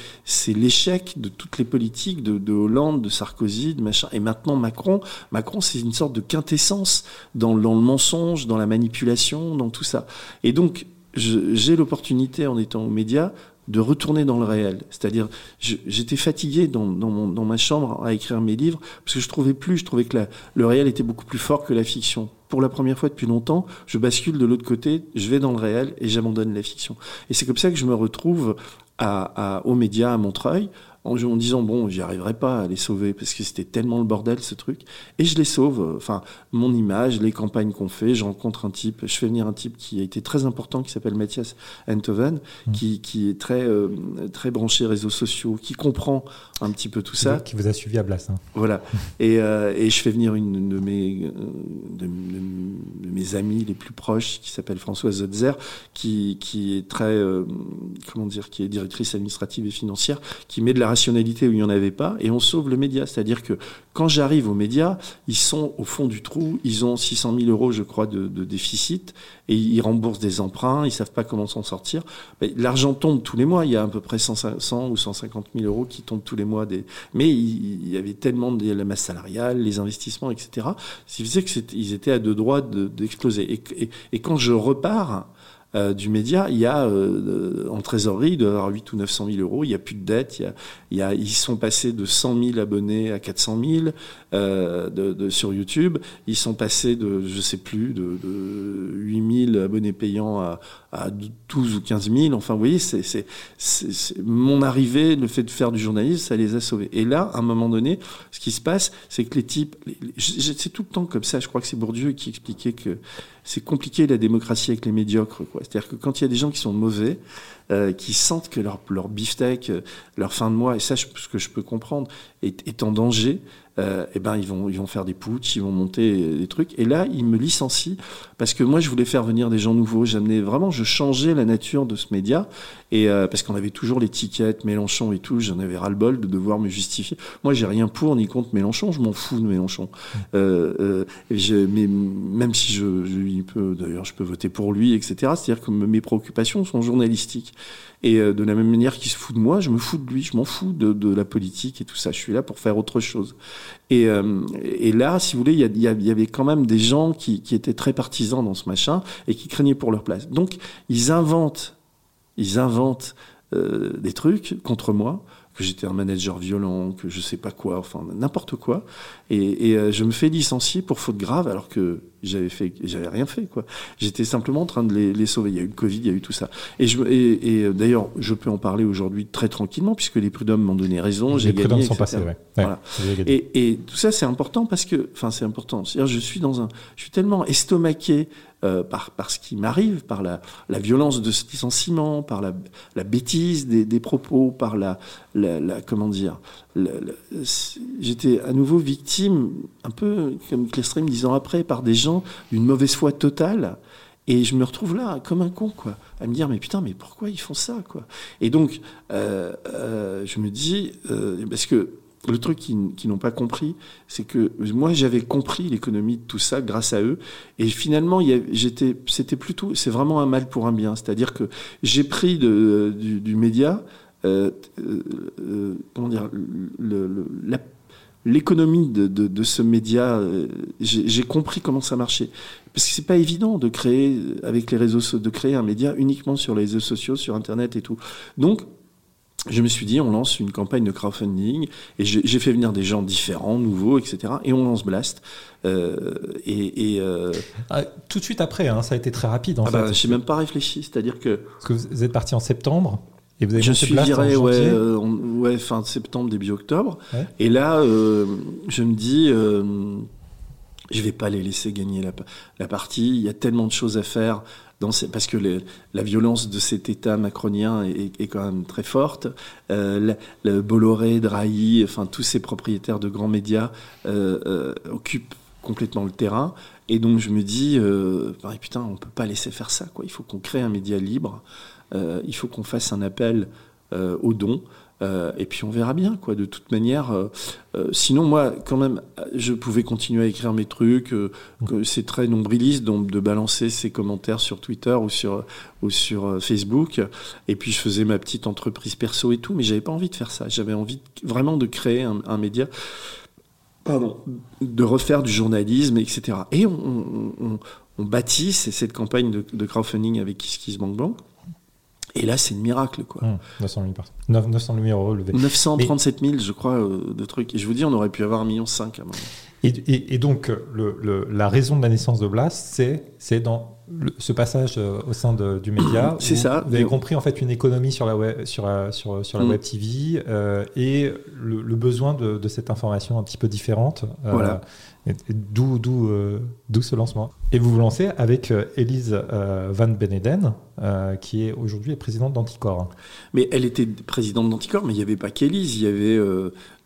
l'échec de toutes les politiques de, de, Hollande, de Sarkozy, de machin, et maintenant Macron. Macron, c'est une sorte de quintessence dans, dans le mensonge, dans la manipulation, dans tout ça. Et donc, j'ai l'opportunité, en étant aux médias, de retourner dans le réel. C'est-à-dire, j'étais fatigué dans, dans, ma chambre à écrire mes livres parce que je trouvais plus, je trouvais que le réel était beaucoup plus fort que la fiction. Pour la première fois depuis longtemps, je bascule de l'autre côté, je vais dans le réel et j'abandonne la fiction. Et c'est comme ça que je me retrouve à, à, aux médias à Montreuil en, en disant bon, j'y arriverai pas à les sauver parce que c'était tellement le bordel ce truc. Et je les sauve. Enfin, mon image, les campagnes qu'on fait, je rencontre un type, je fais venir un type qui a été très important, qui s'appelle Mathias Enthoven, mmh. qui, qui est très euh, très branché réseaux sociaux, qui comprend un petit peu tout ça. Qui vous a suivi à Blas. Hein. Voilà. et, euh, et je fais venir une de mes euh, de, mes amis les plus proches, qui s'appelle Françoise Zotzer, qui qui est très comment dire, qui est directrice administrative et financière, qui met de la rationalité où il n'y en avait pas, et on sauve le média. C'est-à-dire que quand j'arrive aux médias, ils sont au fond du trou, ils ont 600 000 euros, je crois, de, déficit, et ils remboursent des emprunts, ils savent pas comment s'en sortir. L'argent tombe tous les mois, il y a à peu près 100, ou 150 000 euros qui tombent tous les mois. Mais il, y avait tellement de la masse salariale, les investissements, etc. Ce qui faisait qu'ils étaient à deux droits d'exploser. et, quand je repars, euh, du média, il y a euh, en trésorerie de 8 ou 900 000 euros, il n'y a plus de dette, il y a, il y a, ils sont passés de 100 000 abonnés à 400 000 euh, de, de, sur YouTube, ils sont passés de, je sais plus, de, de 8 000 abonnés payants à, à 12 ou 15 000. Enfin, vous voyez, c'est, c'est, c'est, mon arrivée, le fait de faire du journalisme, ça les a sauvés. Et là, à un moment donné, ce qui se passe, c'est que les types, c'est tout le temps comme ça. Je crois que c'est Bourdieu qui expliquait que c'est compliqué la démocratie avec les médiocres. C'est-à-dire que quand il y a des gens qui sont mauvais, euh, qui sentent que leur, leur beefsteak, euh, leur fin de mois, et ça, ce que je peux comprendre, est, est en danger, euh, eh ben ils vont ils vont faire des putsch, ils vont monter des trucs. Et là, ils me licencient parce que moi, je voulais faire venir des gens nouveaux. J'amenais vraiment, je changeais la nature de ce média et euh, parce qu'on avait toujours l'étiquette Mélenchon et tout. J'en avais ras le bol de devoir me justifier. Moi, j'ai rien pour ni contre Mélenchon. Je m'en fous de Mélenchon. Euh, euh je, mais même si je, je peux, d'ailleurs, je peux voter pour lui, etc. C'est-à-dire que mes préoccupations sont journalistiques. Et euh, de la même manière qu'il se fout de moi, je me fous de lui, je m'en fous de, de, la politique et tout ça. Je suis là pour faire autre chose. Et, euh, et là, si vous voulez, il y, y, avait quand même des gens qui, qui étaient très partisans dans ce machin et qui craignaient pour leur place. Donc, ils inventent, ils inventent euh, des trucs contre moi que j'étais un manager violent, que je sais pas quoi, enfin n'importe quoi. Et, et euh, je me fais licencier pour faute grave alors que j'avais fait, j'avais rien fait quoi. J'étais simplement en train de les, les, sauver. Il y a eu le Covid, il y a eu tout ça. Et, je, et, et euh, d'ailleurs, je peux en parler aujourd'hui très tranquillement puisque les prud'hommes m'ont donné raison. Les sont passés, ouais. Voilà. Et, et, tout ça, c'est important parce que, enfin, c'est important. C'est-à-dire, je suis dans un, je suis tellement estomaqué euh, par, ce qui m'arrive, par la, la, violence de ce licenciement, par la, la bêtise des, des, propos, par la, la, comment dire, j'étais à nouveau victime, un peu comme Clestrem dix ans après, par des gens d'une mauvaise foi totale. Et je me retrouve là, comme un con, quoi, à me dire, mais putain, mais pourquoi ils font ça, quoi? Et donc, euh, euh, je me dis, parce que le truc qu'ils n'ont pas compris, c'est que moi j'avais compris l'économie de tout ça grâce à eux, et finalement j'étais, c'était plutôt, c'est vraiment un mal pour un bien. C'est-à-dire que j'ai pris de, du, du, média, euh, euh, comment dire, l'économie de, de, de, ce média, euh, j'ai compris comment ça marchait. Parce que c'est pas évident de créer avec les réseaux, de créer un média uniquement sur les réseaux sociaux, sur Internet et tout. Donc, je me suis dit, on lance une campagne de crowdfunding et j'ai fait venir des gens différents, nouveaux, etc. Et on lance Blast. Euh, et, et euh... ah, tout de suite après, hein, ça a été très rapide. En ah fait. Bah, j'ai même pas réfléchi, c'est-à-dire que. Parce que vous êtes parti en septembre. Et vous avez je suis viré, ouais, euh, ouais, fin septembre, début octobre. Ouais. Et là, euh, je me dis, euh, je vais pas les laisser gagner la, la partie. Il y a tellement de choses à faire parce que la violence de cet État macronien est, quand même très forte. Euh, le, Bolloré, Drahi, enfin tous ces propriétaires de grands médias euh, euh, occupent complètement le terrain. Et donc je me dis, bah, putain, on peut pas laisser faire ça. Il faut qu'on crée un média libre. Il faut qu'on fasse un appel aux dons. Euh, et puis on verra bien, quoi. De toute manière, euh, euh, sinon moi, quand même, je pouvais continuer à écrire mes trucs. C'est très nombriliste, donc de balancer ses commentaires sur Twitter ou sur Facebook. Et puis je faisais ma petite entreprise perso et tout, mais j'avais pas envie de faire ça. J'avais envie vraiment de créer un, média. Pardon, de refaire du journalisme, etc. Et on, bâtit cette campagne de, crowdfunding avec KissKissBankBank. Et là, c'est le miracle, quoi. Mmh, 900 000 personnes. 900 000 euros levés. 937 000, je crois, euh, de trucs. Et je vous dis, on aurait pu avoir 1,5 million à un moment. Et, et, et donc, le, le, la raison de la naissance de Blast, c'est dans le, ce passage euh, au sein de, du média. [clears throat] c'est ça. Vous avez compris, en fait, une économie sur la web, sur, sur, sur la mmh. web TV euh, et le, le, besoin de, de, cette information un petit peu différente. Voilà. D'où d'où euh, d'où ce lancement. Et vous vous lancez avec euh, Elise euh, Van Beneden, euh, qui est aujourd'hui présidente d'Anticor. Mais elle était présidente d'Anticor, mais il n'y avait pas qu'Elise, il y avait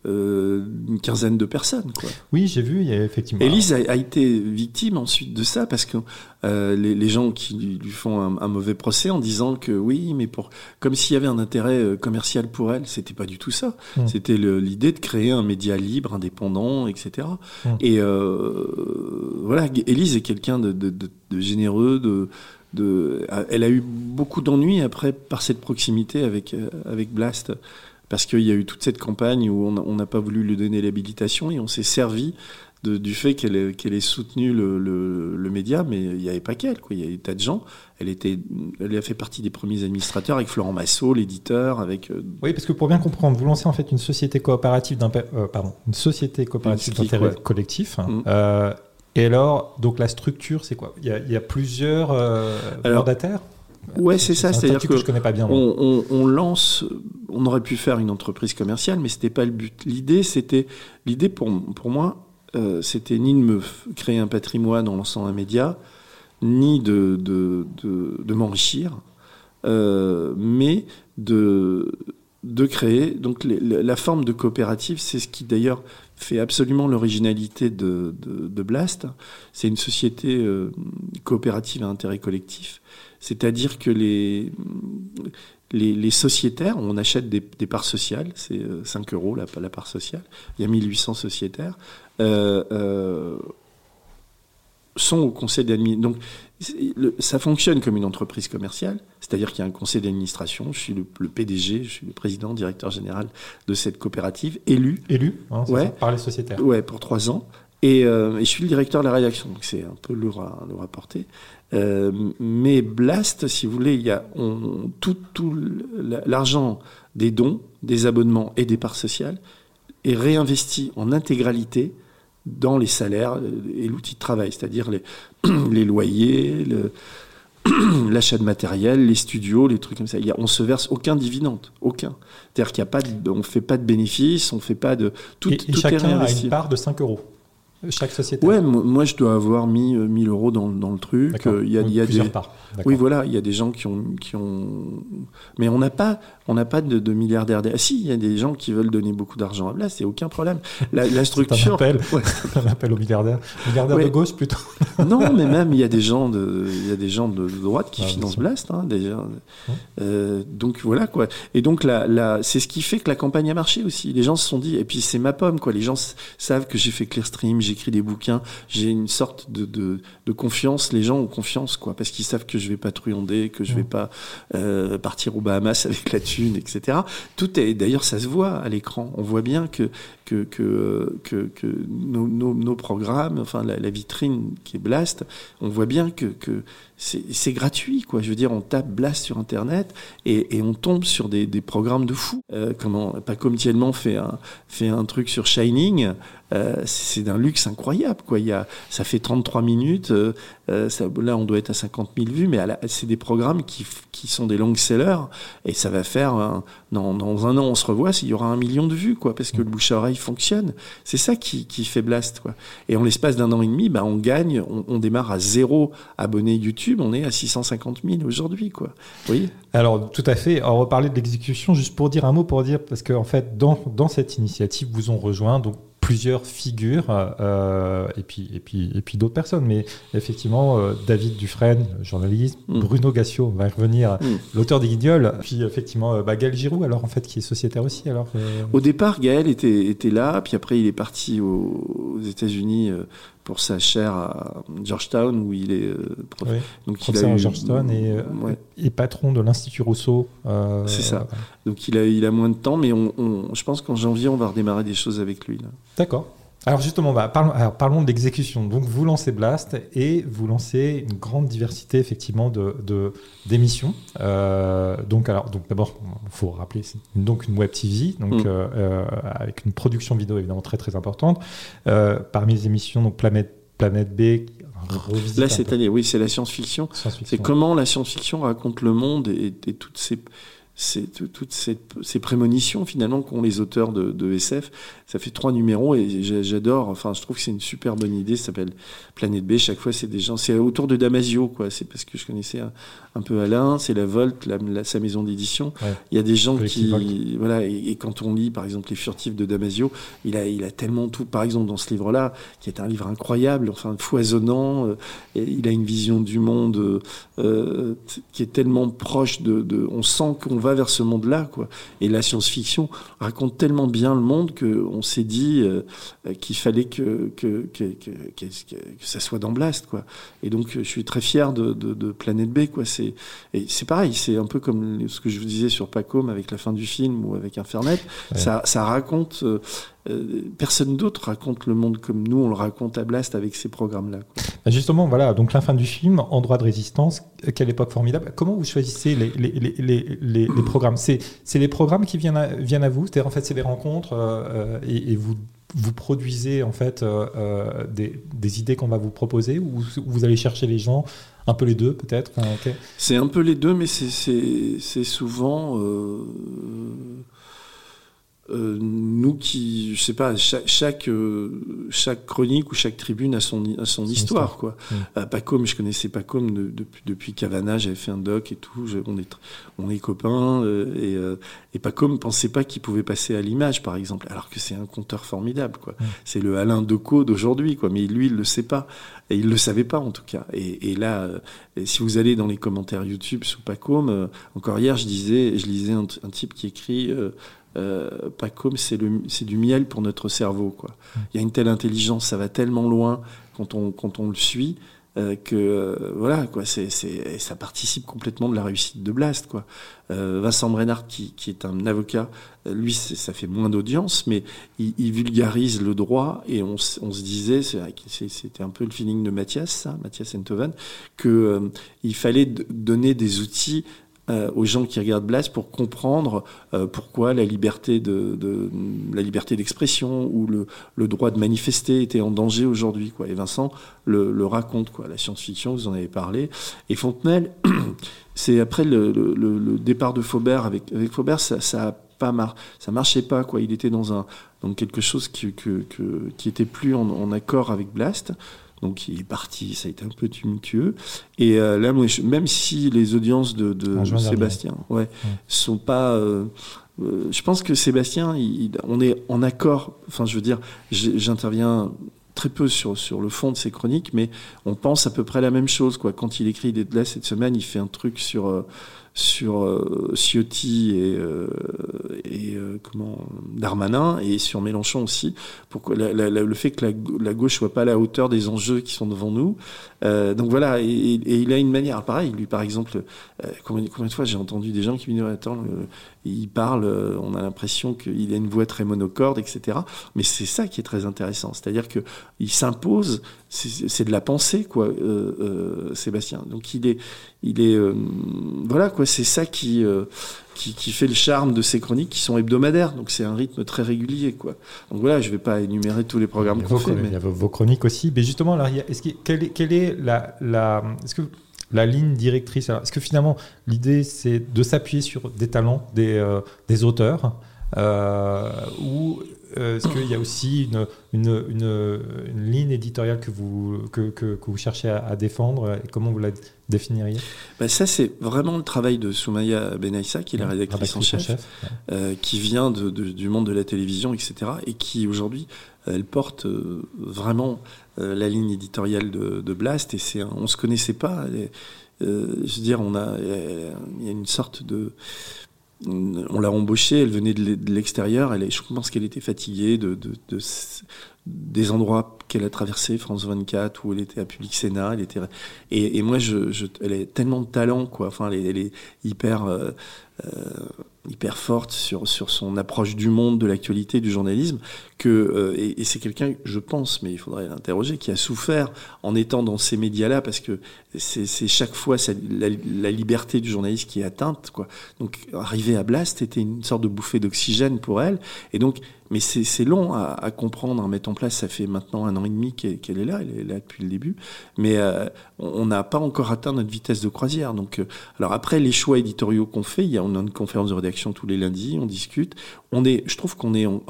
une quinzaine de personnes. Quoi. Oui, j'ai vu, il y a effectivement. Elise a, a, été victime ensuite de ça parce que les, les, gens qui lui font un, un, mauvais procès en disant que oui, mais pour comme s'il y avait un intérêt commercial pour elle, c'était pas du tout ça. Mmh. C'était l'idée de créer un média libre, indépendant, etc. Mmh. Et euh, voilà, Élise est quelqu'un de, de, de, de, généreux, de, de, elle a eu beaucoup d'ennuis après par cette proximité avec, avec Blast. Parce qu'il y a eu toute cette campagne où on n'a pas voulu lui donner l'habilitation et on s'est servi de, du fait qu'elle ait, qu ait soutenu le, le, le, média, mais il n'y avait pas qu'elle, quoi. Il y avait des tas de gens. Elle était, elle a fait partie des premiers administrateurs avec Florent Massot, l'éditeur, avec. Euh... Oui, parce que pour bien comprendre, vous lancez en fait une société coopérative d'un, euh, pardon, une société coopérative d'intérêt ouais. collectif. Mmh. Euh, et alors, donc la structure, c'est quoi? Il y, a, il y, a, plusieurs euh, mandataires? Ouais, c'est ça. C'est-à-dire que, que, je connais pas bien. On, on, on, lance. On aurait pu faire une entreprise commerciale, mais c'était pas le but. L'idée, c'était l'idée pour pour moi, euh, c'était ni de me créer un patrimoine en lançant un média, ni de, de, de, de m'enrichir, euh, mais de, de créer. Donc les, la forme de coopérative, c'est ce qui d'ailleurs fait absolument l'originalité de, de, de, Blast. C'est une société euh, coopérative à intérêt collectif. C'est-à-dire que les, les, les, sociétaires, on achète des, des parts sociales, c'est 5 euros la, la, part sociale, il y a 1800 sociétaires, euh, euh, sont au conseil d'administration. Donc, ça fonctionne comme une entreprise commerciale, c'est-à-dire qu'il y a un conseil d'administration, je suis le, le, PDG, je suis le président, directeur général de cette coopérative, élu. Élu hein, ouais, par les sociétaires. Ouais, pour trois ans. Et, euh, et, je suis le directeur de la rédaction, donc c'est un peu lourd à, lourd à porter. Euh, mais Blast, si vous voulez, il y a on, tout, tout l'argent des dons, des abonnements et des parts sociales est réinvesti en intégralité dans les salaires et l'outil de travail, c'est-à-dire les, [clears throat] les loyers, le, [clears throat] l'achat de matériel, les studios, les trucs comme ça. Il y a, on se verse aucun dividende, aucun. C'est-à-dire qu'il y a pas, de, on fait pas de bénéfices, on fait pas de tout. Et, et tout chacun a une part de 5 euros. Chaque société. Ouais, moi je dois avoir mis 1000 euros dans, dans le truc. Il y a, il y a des parts. Oui, voilà, il y a des gens qui ont, qui ont. Mais on n'a pas, on pas de, de milliardaires. Ah, si, il y a des gens qui veulent donner beaucoup d'argent à Blas, c'est aucun problème. La, la structure. un appel, [laughs] ouais. un appel aux milliardaires, milliardaires ouais. de gauche plutôt. [laughs] non, mais même il y a des gens de, il y a des gens de, droite qui ah, financent Blast, hein. Euh, donc voilà quoi. Et donc là c'est ce qui fait que la campagne a marché aussi. Les gens se sont dit, et puis c'est ma pomme quoi. Les gens savent que j'ai fait Clearstream, j'écris des bouquins, j'ai une sorte de, de, de, confiance. Les gens ont confiance quoi, parce qu'ils savent que je vais pas truander, que je vais pas euh, partir aux Bahamas [laughs] avec la thune, etc. Tout est, d'ailleurs, ça se voit à l'écran. On voit bien que que, que, que, nos, nos, programmes, enfin la, vitrine qui est Blast, on voit bien que, que c'est gratuit, quoi. Je veux dire, on tape Blast sur Internet et, et on tombe sur des, des programmes de fous. Euh, comment, pas comme Tielman fait un, fait un truc sur Shining, euh, c'est d'un luxe incroyable, quoi. Il y a, ça fait 33 minutes, euh, euh, là on doit être à 50 000 vues, mais c'est des programmes qui, qui sont des long-sellers et ça va faire, dans, dans, un an on se revoit, s'il y aura un million de vues, quoi, parce que le bouche à oreille fonctionne. C'est ça qui, qui fait Blast, quoi. Et en l'espace d'un an et demi, bah, on gagne, on, démarre à zéro abonné YouTube on est à 650 000 aujourd'hui, quoi. Oui. Alors, tout à fait. On va parler de l'exécution, juste pour dire un mot, pour dire, parce qu'en en fait, dans, dans cette initiative, vous ont rejoint donc plusieurs figures euh, et puis et puis et puis d'autres personnes mais effectivement euh, David Dufresne journaliste mm. Bruno Gassio on va y revenir mm. l'auteur des Guignols puis effectivement euh, bah, Gaël Giroud alors en fait qui est sociétaire aussi alors au départ Gaël était était là puis après il est parti aux, États-Unis pour sa chaire à Georgetown où il est prof... donc il a à Georgetown et, et, patron de l'Institut Rousseau. c'est ça. Donc il a il a moins de temps, mais on, on, je pense qu'en janvier on va redémarrer des choses avec lui là. D'accord. Alors justement, bah, parlons, alors parlons de l'exécution. Donc vous lancez Blast et vous lancez une grande diversité effectivement de d'émissions. Euh, donc alors donc d'abord, faut rappeler c'est donc une web TV, donc mm. euh, euh, avec une production vidéo évidemment très très importante. Euh, parmi les émissions donc Planète Planète B. Là cette année, oui, c'est la science-fiction. c'est comment la science-fiction raconte le monde et, et toutes ces toutes ces, ces, prémonitions finalement qu'ont les auteurs de, de, SF. Ça fait trois numéros et j'adore. Enfin, je trouve que c'est une super bonne idée. Ça s'appelle Planète B. Chaque fois, c'est des gens. C'est autour de Damasio, quoi. C'est parce que je connaissais un, peu Alain. C'est la Volte, la, sa maison d'édition. Il y a des gens qui, voilà. Et, quand on lit, par exemple, les Furtifs de Damasio, il a, il a tellement tout. Par exemple, dans ce livre-là, qui est un livre incroyable, enfin foisonnant. Euh, il a une vision du monde euh, qui est tellement proche de. de on sent qu'on vers ce monde-là, quoi. Et la science-fiction raconte tellement bien le monde que on s'est dit euh, qu'il fallait que que, que, que, que, ça soit dans Blast, quoi. Et donc, je suis très fier de, de, de Planète B, quoi. C'est et c'est pareil, c'est un peu comme ce que je vous disais sur Pacom avec la fin du film ou avec Infernet. Ça, ça raconte euh, euh, personne d'autre raconte le monde comme nous, on le raconte à Blast avec ces programmes-là. Bah, justement, voilà, donc la fin du film, en droit de résistance, quelle époque formidable. Comment vous choisissez les, les, les, les, les programmes? C'est les programmes qui viennent à, viennent à vous? C'est-à-dire, en fait, c'est des rencontres euh, et, et, vous vous produisez en fait euh, des, des, idées qu'on va vous proposer ou vous allez chercher les gens un peu les deux peut-être? C'est un peu les deux, mais c'est souvent euh, nous qui, je sais pas, chaque chaque, euh, chaque, chronique ou chaque tribune a son a son, histoire, quoi. Euh, pas comme je connaissais pas comme depuis depuis Cavana, j'avais fait un doc et tout. on est on est copains et et pas comme pensait pas qu'il pouvait passer à l'image, par exemple, alors que c'est un conteur formidable, quoi. C'est le Alain Decaux d'aujourd'hui, quoi. Mais lui, il le sait pas et il le savait pas en tout cas. Et, et là, si vous allez dans les commentaires YouTube sous Pacôme, encore hier, je disais, je lisais un, un type qui écrit euh, pas comme c'est du miel pour notre cerveau. Quoi. Mm. Il y a une telle intelligence, ça va tellement loin quand on, quand on le suit. Euh, que euh, voilà quoi c'est ça participe complètement de la réussite de Blast quoi euh, Vincent Brenard qui, qui est un avocat lui ça fait moins d'audience mais il, il, vulgarise le droit et on, on se disait c'était un peu le feeling de Mathias ça Mathias Enthoven que il fallait donner des outils euh, aux gens qui regardent Blast pour comprendre euh, pourquoi la liberté de, de la liberté d'expression ou le, le, droit de manifester était en danger aujourd'hui quoi. Et Vincent le, le raconte quoi. La science-fiction vous en avez parlé. Et Fontenelle [clears throat] c'est après le, le, départ de Faubert avec avec Faubert ça, ça a pas mar ça marchait pas quoi. Il était dans un dans quelque chose qui que, que, qui était plus en, en accord avec Blast donc il est parti, ça a été un peu tumultueux. Et euh, là, même si les audiences de, de, Sébastien, ouais, sont pas. Euh, euh, je pense que Sébastien, il, on est en accord. Enfin, je veux dire, j'interviens très peu sur, sur le fond de ses chroniques, mais on pense à peu près la même chose. Quoi. Quand il écrit des, là, cette semaine, il fait un truc sur, sur euh, Ciotti et, euh, euh, comment Darmanin et sur Mélenchon aussi. Pour la, la, le fait que la, la, gauche soit pas à la hauteur des enjeux qui sont devant nous. Donc voilà, et, il a une manière. pareil, lui par exemple, combien, combien, de fois j'ai entendu des gens qui me disent attends, il parle, on a l'impression qu'il a une voix très monocorde, etc. Mais c'est ça qui est très intéressant, c'est-à-dire que il s'impose, c'est de la pensée, quoi, Sébastien. Donc il est, il est, voilà quoi c'est ça qui, euh, qui, qui, fait le charme de ces chroniques qui sont hebdomadaires. Donc c'est un rythme très régulier. Quoi. Donc voilà, je ne vais pas énumérer tous les programmes qu'on fait. Mais... Il y a vos chroniques aussi. Mais justement, alors, est-ce que, quelle, est, quelle est la, la, est-ce que la ligne directrice Est-ce que finalement, l'idée, c'est de s'appuyer sur des talents, des, euh, des auteurs euh, ou euh, est-ce qu'il y a aussi une, une, une, une, ligne éditoriale que vous, que, que, que vous cherchez à, à, défendre et comment vous la définiriez? Ben Ça, c'est vraiment le travail de Soumaya Benaïssa, qui est la rédactrice en chef, chef ouais. euh, qui vient de, de, du monde de la télévision, etc. et qui aujourd'hui, elle porte vraiment la ligne éditoriale de, Blast et c'est on se connaissait pas. Euh, je veux dire, on a, il y a une sorte de on l'a embauchée, elle venait de l'extérieur, elle, je pense qu'elle était fatiguée de, de, de des endroits qu'elle a traversés, France 24, où elle était à Public Sénat, elle était, et, moi, elle a tellement de talent, quoi. Enfin, elle est, hyper, euh, euh, hyper forte sur, sur son approche du monde, de l'actualité, du journalisme, que, euh, et, c'est quelqu'un, je pense, mais il faudrait l'interroger, qui a souffert en étant dans ces médias-là, parce que c'est chaque fois la, liberté du journaliste qui est atteinte, quoi. Donc, arriver à Blast était une sorte de bouffée d'oxygène pour elle, et donc, mais c'est long à, comprendre, à mettre en place. Ça fait maintenant un an et demi qu'elle qu est là, elle est là depuis le début. Mais euh, on n'a pas encore atteint notre vitesse de croisière. Donc, euh, alors après les choix éditoriaux qu'on fait, il y a, on a une conférence de rédaction tous les lundis, on discute. On est, je trouve qu'on est, on,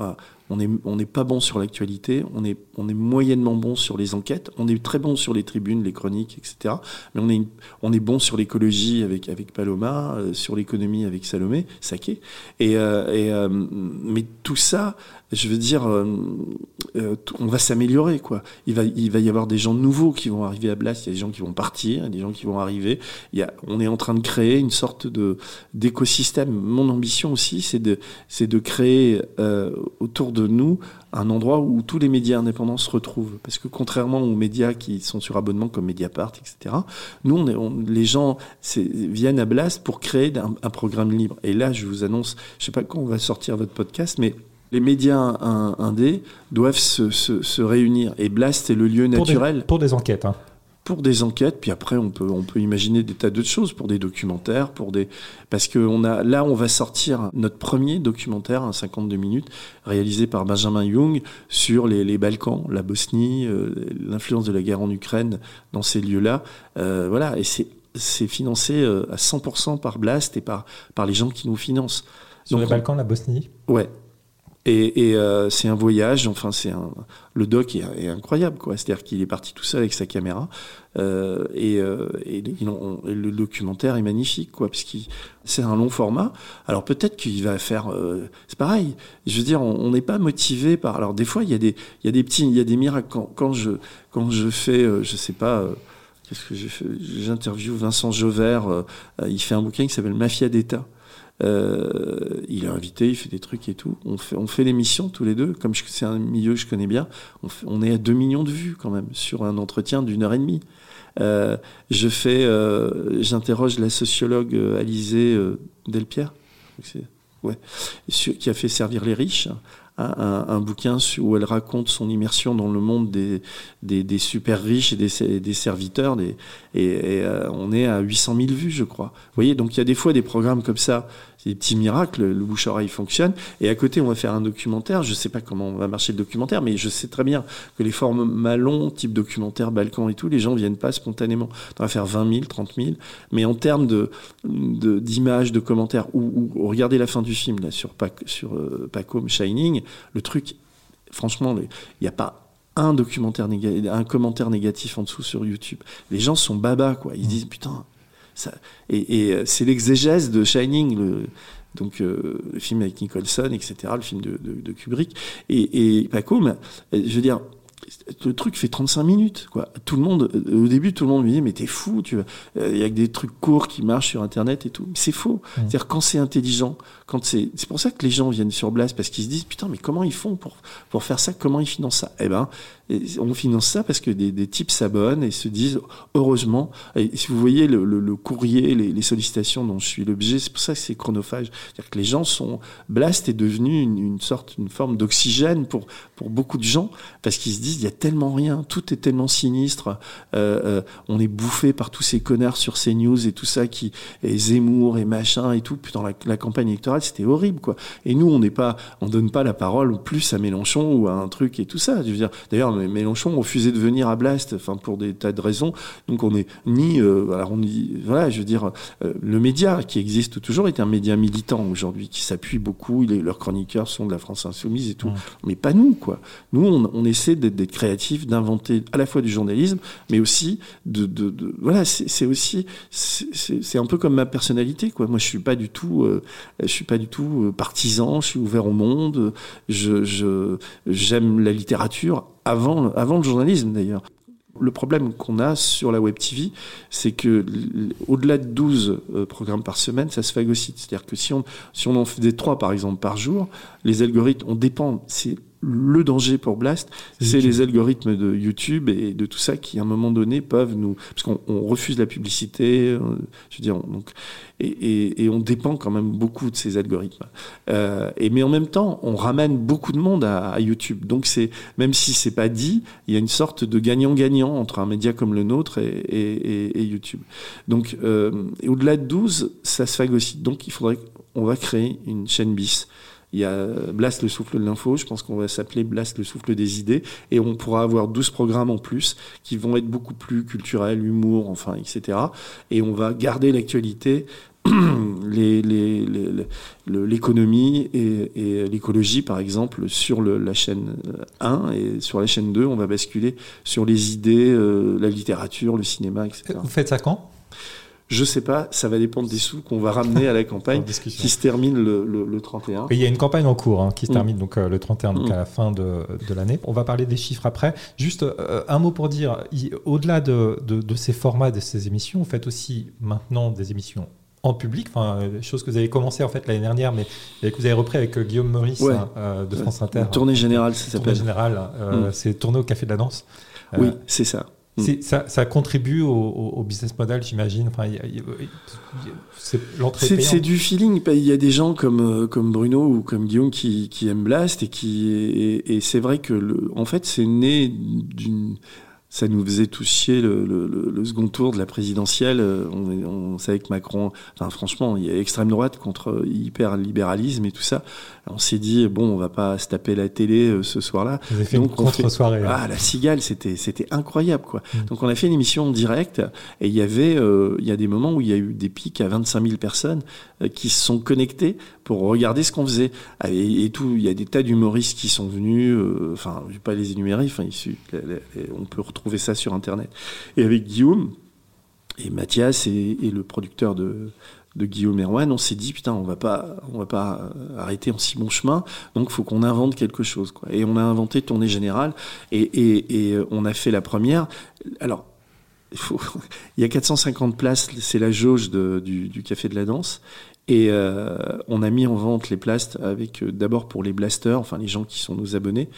on est, on n'est pas bon sur l'actualité, on est, on est moyennement bon sur les enquêtes, on est très bon sur les tribunes, les chroniques, etc. Mais on est, on est bon sur l'écologie avec, avec Paloma, euh, sur l'économie avec Salomé, Saké. Et, euh, euh, mais tout ça, je veux dire, on va s'améliorer, quoi. Il va, il va y avoir des gens nouveaux qui vont arriver à Blast, il y a des gens qui vont partir, il y a des gens qui vont arriver. Il y a, on est en train de créer une sorte d'écosystème. Mon ambition aussi, c'est de, de créer autour de nous un endroit où tous les médias indépendants se retrouvent. Parce que contrairement aux médias qui sont sur abonnement comme Mediapart, etc., nous, on est, on, les gens viennent à Blast pour créer un, un programme libre. Et là, je vous annonce, je sais pas quand on va sortir votre podcast, mais les médias indés doivent se, se, se, réunir. Et Blast est le lieu pour naturel. Des, pour des enquêtes. Hein. Pour des enquêtes, puis après on peut on peut imaginer des tas d'autres choses pour des documentaires, pour des parce que on a là on va sortir notre premier documentaire, un 52 minutes, réalisé par Benjamin Young sur les, les Balkans, la Bosnie, euh, l'influence de la guerre en Ukraine dans ces lieux-là. Euh, voilà, et c'est c'est financé euh, à 100% par Blast et par par les gens qui nous financent. Sur Donc, les Balkans, la Bosnie? Ouais, et, et euh, c'est un voyage, enfin c'est un, le doc est, est incroyable quoi. C'est-à-dire qu'il est parti tout seul avec sa caméra euh, et, euh, et, le documentaire est magnifique quoi, parce que c'est un long format. Alors peut-être qu'il va faire, euh, c'est pareil. Je veux dire, on n'est pas motivé par. Alors des fois il y a des, il y a des petits, il y a des miracles quand, quand je quand je fais, euh, je sais pas. Qu'est-ce que j'ai fait? J'interviewe Vincent Jovert. il fait un bouquin qui s'appelle Mafia d'État. Euh, il est invité, il fait des trucs et tout. On fait, on fait l'émission tous les deux. Comme c'est un milieu que je connais bien, on, est à 2 millions de vues quand même sur un entretien d'une heure et demie. Euh, je fais, euh, j'interroge la sociologue Alizée Delpierre, qui a fait servir les riches un, un, bouquin où elle raconte son immersion dans le monde des, des, des super riches et des, des serviteurs. Des, et, et euh, on est à 800 000 vues, je crois. Vous voyez, donc il y a des fois des programmes comme ça, des petits miracles, le bouche-oreille fonctionne. Et à côté, on va faire un documentaire. Je sais pas comment va marcher le documentaire, mais je sais très bien que les formats longs, type documentaire, Balkan et tout, les gens viennent pas spontanément. On va faire 20 000, 30 000. Mais en termes de, d'images, de, de, commentaires, ou, ou, regardez la fin du film là sur, Pac, sur euh, Pacom Shining, le truc, franchement, il n'y a pas un documentaire négatif, un commentaire négatif en dessous sur YouTube. Les gens sont baba, quoi. Ils mmh. disent, putain, ça... Et, et c'est l'exégèse de Shining, le, donc euh, le film avec Nicholson, etc., le film de, de, de Kubrick. Et, et Paco, je veux dire, le truc fait 35 minutes, quoi. Tout le monde, euh, au début, tout le monde me dit, mais t'es fou, tu il y a que des trucs courts qui marchent sur Internet et tout. C'est faux. C'est-à-dire, quand c'est intelligent, quand c'est, c'est pour ça que les gens viennent sur Blast parce qu'ils se disent, putain, mais comment ils font pour, pour faire ça? Comment ils financent ça? Eh ben, on finance ça parce que des, types s'abonnent et se disent, heureusement, si vous voyez le, courrier, les, sollicitations dont je suis l'objet, c'est pour ça que c'est chronophage. C'est-à-dire que les gens sont, Blast est devenu une, une sorte, une forme d'oxygène pour, pour beaucoup de gens parce qu'ils se disent, il y a tellement rien, tout est tellement sinistre, euh, euh, on est bouffé par tous ces connards sur ces news et tout ça qui, et Zemmour et machin et tout, putain, la, la campagne électorale, c'était horrible, quoi. Et nous, on n'est pas, on donne pas la parole plus à Mélenchon ou à un truc et tout ça. Je veux dire, d'ailleurs, Mélenchon refusait de venir à Blast, enfin, pour des tas de raisons. Donc, on est ni, euh, alors on dit, voilà, je veux dire, euh, le média qui existe toujours est un média militant aujourd'hui, qui s'appuie beaucoup, il est, leurs chroniqueurs sont de la France Insoumise et tout. Mais pas nous, quoi. Nous, on, on essaie d'être créatifs, d'inventer à la fois du journalisme, mais aussi de, de, de voilà, c'est aussi, c'est un peu comme ma personnalité, quoi. Moi, je suis pas du tout, euh, je suis pas du tout partisan, je suis ouvert au monde, je j'aime la littérature avant, avant le journalisme d'ailleurs. Le problème qu'on a sur la Web TV, c'est que au-delà de 12 euh, programmes par semaine, ça se phagocyte. C'est-à-dire que si on, si on en faisait 3 par exemple par jour, les algorithmes, on dépend, c'est le danger pour Blast, c'est les algorithmes de YouTube et de tout ça qui, à un moment donné, peuvent nous, parce qu'on refuse la publicité, euh, je veux dire, donc, et, et, on dépend quand même beaucoup de ces algorithmes. Euh, et mais en même temps, on ramène beaucoup de monde à, à YouTube. Donc c'est, même si c'est pas dit, il y a une sorte de gagnant-gagnant entre un média comme le nôtre et, et YouTube. Donc, euh, au-delà de 12, ça se phagocyte. Donc il faudrait, on va créer une chaîne bis il y a Blast le souffle de l'info, je pense qu'on va s'appeler Blast le souffle des idées, et on pourra avoir 12 programmes en plus qui vont être beaucoup plus culturels, humour, enfin, etc. Et on va garder l'actualité [clears throat] l'économie et, l'écologie, par exemple, sur la chaîne 1 et sur la chaîne 2, on va basculer sur les idées, euh, la littérature, le cinéma, etc. Vous faites ça quand? Je sais pas, ça va dépendre des sous qu'on va ramener à la [laughs] campagne qui se termine le, le, 31. il y a une campagne en cours hein, qui se mm. termine donc euh, le 31, donc mm. à la fin de, de l'année. On va parler des chiffres après. Juste euh, un mot pour dire, au-delà de, de, de, ces formats, de ces émissions, vous faites aussi maintenant des émissions en public, enfin, euh, chose que vous avez commencé en fait l'année dernière, mais que vous avez repris avec Guillaume Maurice hein, de France Inter. tournée générale, ça s'appelle. Tournée générale, mm. c'est tourné au Café de la Danse. oui, c'est ça. Mm. Ça, ça, contribue au, au, business model, j'imagine. Enfin, c'est du feeling. Il y a des gens comme, euh, comme Bruno ou comme Guillaume qui, qui aiment Blast et qui et, et c'est vrai que le, en fait c'est né d'une ça nous faisait tous chier le, le, le, second tour de la présidentielle. Euh, on, on, savait que Macron, enfin franchement, il y a extrême droite contre hyper libéralisme et tout ça. On s'est dit bon, on va pas se taper la télé euh, ce soir-là. Vous avez fait Donc, une contre-soirée. Ah la cigale, c'était c'était incroyable quoi. Mm. Donc on a fait une émission en direct et il y avait euh, il y a des moments où il y a eu des pics à 25 000 personnes qui se sont connectées pour regarder ce qu'on faisait ah, et, tout. Il y a des tas d'humoristes qui sont venus. enfin, je vais pas les énumérer. Enfin, on peut retrouver ça sur Internet. Et avec Guillaume et Mathias et, le producteur de, Guillaume Erwan, on s'est dit putain, on va pas, on va pas arrêter en si bon chemin, donc faut qu'on invente quelque chose. Quoi. Et on a inventé Tournée Générale et, et on a fait la première. Alors, il, faut, [laughs] il y a 450 places, c'est la jauge du, Café de la Danse. Et euh, on a mis en vente les places avec euh, d'abord pour les blasters, enfin les gens qui sont nos abonnés.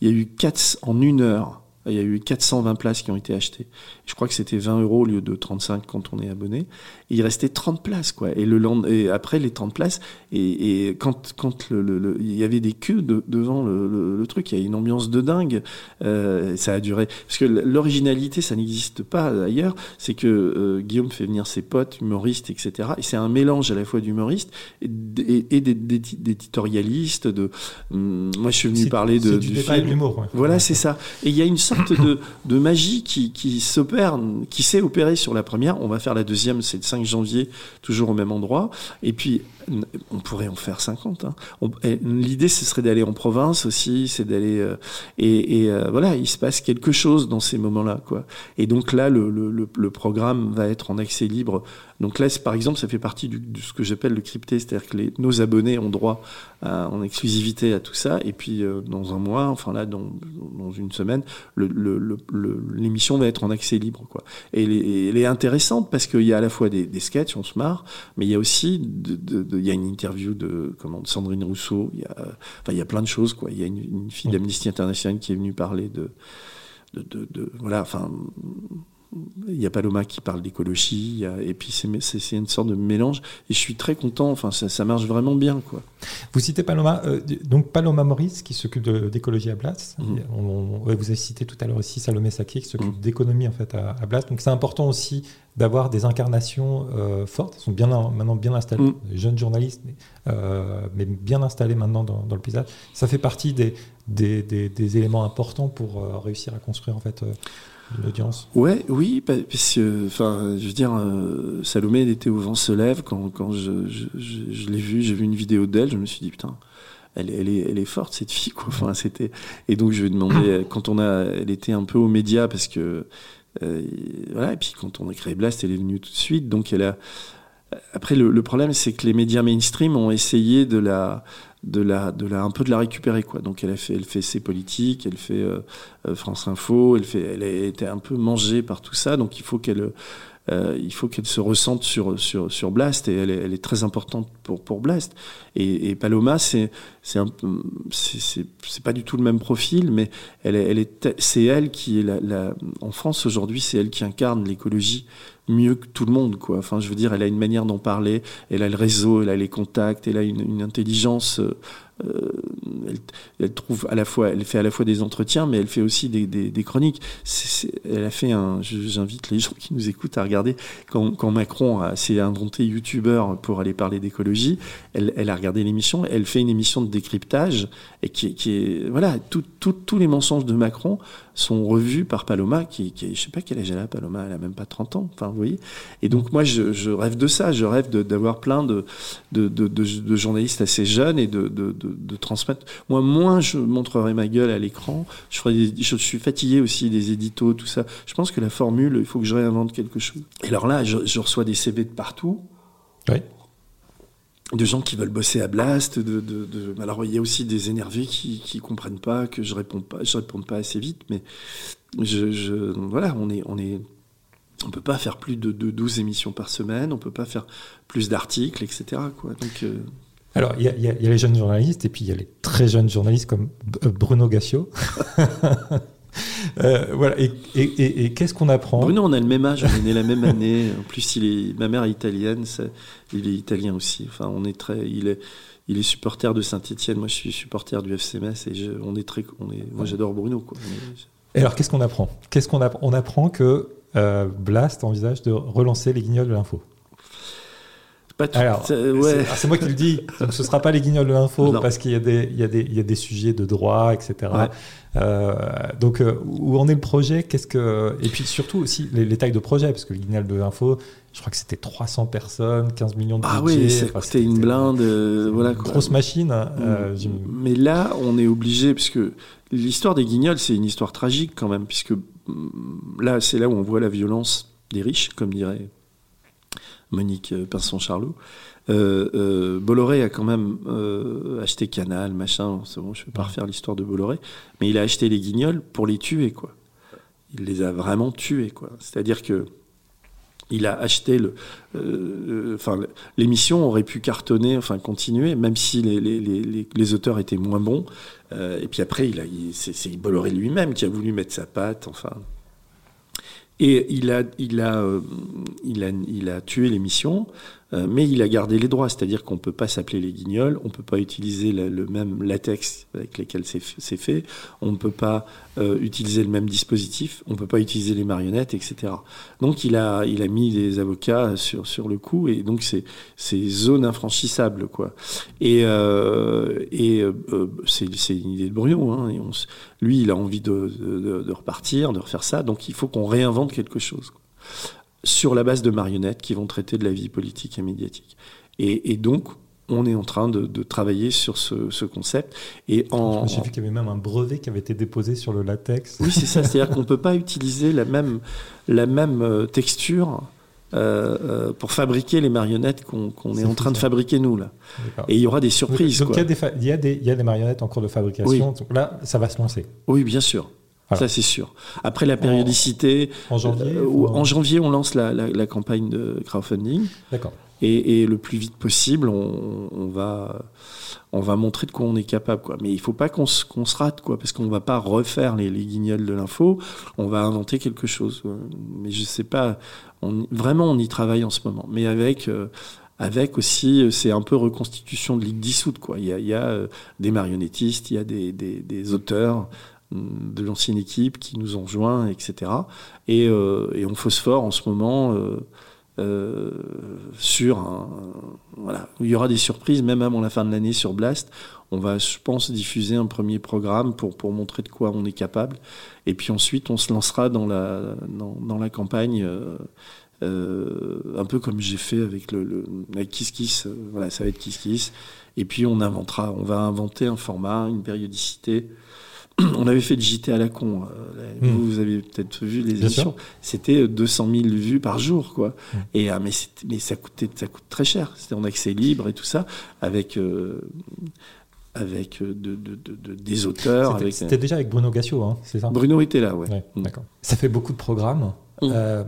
Il y a eu 4 en une heure il y a eu 420 places qui ont été achetées. Je crois que c'était 20 euros au lieu de 35 quand on est abonné. Et il restait 30 places, quoi. Et, le et après les 30 places, et, et quand, quand le, le, il y avait des queues de, devant le, le, truc, il y a une ambiance de dingue. Euh, ça a duré. Parce que l'originalité, ça n'existe pas ailleurs. C'est que euh, Guillaume fait venir ses potes, humoristes, etc. Et c'est un mélange à la fois d'humoristes et, et, d'éditorialistes. De, hum, moi, je suis venu parler de, du, du film. Voilà, c'est ça. Et il y a une sorte de, magie qui, qui s'opère, qui s'est opérée sur la première. On va faire la deuxième, c'est le 5 janvier, toujours au même endroit. Et puis, on pourrait en faire 50. Hein. L'idée, ce serait d'aller en province aussi, c'est d'aller... Euh, et, et euh, voilà, il se passe quelque chose dans ces moments-là. quoi. Et donc là, le, le, le, programme va être en accès libre Donc là, par exemple, ça fait partie de ce que j'appelle le crypté, c'est-à-dire que nos abonnés ont droit en exclusivité à tout ça, et puis euh, dans un mois, enfin là, dans, une semaine, l'émission va être en accès libre. Et elle est, intéressante parce qu'il y a à la fois des, des, sketchs, on se marre, mais il y a aussi, une interview de, comment, Sandrine Rousseau, il y a, enfin, il y a plein de choses, quoi. Il y a une, fille d'Amnesty International qui est venue parler de, de voilà, enfin il y a Paloma qui parle d'écologie, et puis c'est une sorte de mélange. Et je suis très content, enfin, ça, ça marche vraiment bien. Quoi. Vous citez Paloma, euh, donc Paloma Maurice qui s'occupe d'écologie à Blas. Mmh. vous avez cité tout à l'heure aussi Salomé Saki qui s'occupe mmh. d'économie en fait, à, à Blas. Donc c'est important aussi d'avoir des incarnations euh, fortes. Elles sont bien, maintenant bien installées. Mmh. Les jeunes journalistes, mais, euh, mais, bien installés maintenant dans, dans, le paysage. Ça fait partie des, des, des, des éléments importants pour réussir à construire en fait l'audience Ouais, oui, parce que, enfin, je veux dire, euh, Salomé, elle était au vent se lève quand, quand je, je, je, l'ai vue, j'ai vu une vidéo d'elle, je me suis dit, putain, elle, elle, est, elle est forte, cette fille, quoi. Enfin, c'était, et donc, je lui ai demandé, quand on a, elle était un peu aux médias, parce que, euh, voilà, et puis quand on a créé Blast, elle est venue tout de suite, donc elle a, après, le problème, c'est que les médias mainstream ont essayé de la, de la, de la, un peu de la récupérer quoi. Donc elle a fait, elle fait ses politiques, elle fait euh, France Info, elle fait, elle a été un peu mangée par tout ça. Donc il faut qu'elle, euh, il faut qu'elle se ressente sur, sur, sur Blast et elle est, elle est très importante pour, pour Blast. Et, et Paloma, c'est, c'est c'est, pas du tout le même profil, mais elle elle est, c'est elle qui est la, la en France aujourd'hui, c'est elle qui incarne l'écologie mieux que tout le monde, quoi. Enfin, je veux dire, elle a une manière d'en parler, elle a le réseau, elle a les contacts, elle a une, une intelligence. Euh, elle, elle, trouve à la fois, elle fait à la fois des entretiens, mais elle fait aussi des, des, des chroniques. C elle a fait un. J'invite les [laughs] gens qui nous écoutent à regarder quand, quand Macron s'est inventé youtubeur pour aller parler d'écologie. Elle, a regardé l'émission. Elle fait une émission de décryptage et qui, est voilà, tous les mensonges de Macron sont revus par Paloma, qui, qui je sais pas quel âge elle a, Paloma, elle a même pas 30 ans, enfin, vous voyez. Et donc, moi, je, rêve de ça, je rêve d'avoir plein de, de, de, journalistes assez jeunes et de, de, transmettre. Moi, moins je montrerai ma gueule à l'écran, je suis fatigué aussi des éditos, tout ça. Je pense que la formule, il faut que je réinvente quelque chose. Et alors là, je, je reçois des CV de partout. Oui de gens qui veulent bosser à Blast. De, de, de... Alors il y a aussi des énervés qui qui comprennent pas que je réponds pas, je réponds pas assez vite, mais je, je voilà, on est on est on peut pas faire plus de, de 12 émissions par semaine, on peut pas faire plus d'articles, etc. Quoi. Donc euh... alors, il y, y, y, a les jeunes journalistes et puis il y a les très jeunes journalistes comme Bruno Gassio. [laughs] Euh, voilà. Et, et, et, et qu'est-ce qu'on apprend? Bruno, on a le même âge, on est né la même année. En plus, il est, ma mère est italienne, il est italien aussi. Enfin, on est très, il est, il est supporter de Saint-Etienne. Moi, je suis supporter du FC Metz et je, on est très, on est, moi, j'adore Bruno. Quoi. Et alors, qu'est-ce qu'on apprend? Qu'est-ce qu'on apprend On apprend que euh, Blast envisage de relancer les guignols de l'info? Pas tout, Alors, ouais. c'est moi qui le dis. [laughs] Donc, ce sera pas les guignols de l'info parce qu'il y a des, il y a des, il y a des sujets de droit, etc. Ouais. Euh, donc, euh, où en est le projet? Qu'est-ce que et puis surtout aussi les, les, tailles de projet parce que le guignol de l'info, je crois que c'était 300 personnes, 15 millions de ah budget. oui, c'était enfin, une blinde, euh, voilà. Une grosse machine. Euh, Mais là, on est obligé puisque l'histoire des guignols, c'est une histoire tragique quand même, puisque là, c'est là où on voit la violence des riches, comme dirait Monique Pinson-Charlot. Euh, euh, Bolloré a quand même euh, acheté Canal, machin, c'est bon, je ne vais pas refaire l'histoire de Bolloré, mais il a acheté les guignols pour les tuer, quoi. Il les a vraiment tués, quoi. C'est-à-dire que il a acheté le, euh, enfin, l'émission aurait pu cartonner, enfin continuer, même si les, les, les, les auteurs étaient moins bons. Euh, et puis après, il a, c'est Bolloré lui-même qui a voulu mettre sa patte, enfin. Et il a, il a, euh, il a, il a tué l'émission, euh, mais il a gardé les droits, c'est-à-dire qu'on peut pas s'appeler les Guignols, on peut pas utiliser le, même latex avec lequel c'est fait, on ne peut pas euh, utiliser le même dispositif, on peut pas utiliser les marionnettes, etc. Donc il a, il a mis les avocats sur sur le coup, et donc c'est zone infranchissable, quoi. Et euh, et c'est une idée de Bruno, hein, lui il a envie de, de, repartir, de refaire ça, donc il faut qu'on réinvente quelque chose. Sur la base de marionnettes qui vont traiter de la vie politique et médiatique. Et, et donc, on est en train de, de travailler sur ce, ce, concept. Et en, j'ai vu qu'il y avait même un brevet qui avait été déposé sur le latex. Oui, c'est ça. C'est-à-dire qu'on ne peut pas utiliser la même, la même texture euh, euh, pour fabriquer les marionnettes qu'on est, en train de fabriquer nous là. Et il y aura des surprises. Donc, il y, a des il y, a des- il y a des marionnettes en cours de fabrication. Oui. Donc là, ça va se lancer. Oui, bien sûr. Ça c'est sûr. Après la périodicité, En janvier euh, ou en janvier on lance la, la- la campagne de crowdfunding. D'accord. Et, et le plus vite possible, on, on va, on va montrer de quoi on est capable. Quoi. Mais il faut pas qu'on se, qu'on se rate, quoi, parce qu'on va pas refaire les, les guignols de l'info. On va inventer quelque chose. Mais je sais pas. On, vraiment, on y travaille en ce moment. Mais avec, euh, avec aussi, euh, c'est un peu reconstitution de ligue dissoute. Quoi. Il y a, il y a des marionnettistes, il y a des, des, des auteurs de l'ancienne équipe qui nous ont joints, etc. Et, euh, et on phosphore en ce moment. euh, euh, sur un, voilà il y aura des surprises même avant la fin de l'année sur Blast on va je pense diffuser un premier programme pour pour montrer de quoi on est capable et puis ensuite on se lancera dans la dans, la campagne euh, un peu comme j'ai fait avec le, le avec Kiss Kiss voilà ça va être Kiss Kiss et puis on inventera on va inventer un format une périodicité [clears throat] on avait fait le JT à la con. euh, Mm. Vous, vous avez peut-être vu les Bien émissions. C'était 200 000 vues par jour, quoi. Mm. Et ah, mais, mais ça coûtait, ça coûte très cher. C'était en accès libre et tout ça, avec euh, avec euh, de, de- de- de- des auteurs. C'était Avec déjà avec Bruno Gassio, hein, c'est ça? Bruno était là, ouais. Ouais, Mm. d'accord. Ça fait beaucoup de programmes. Mm. Euh,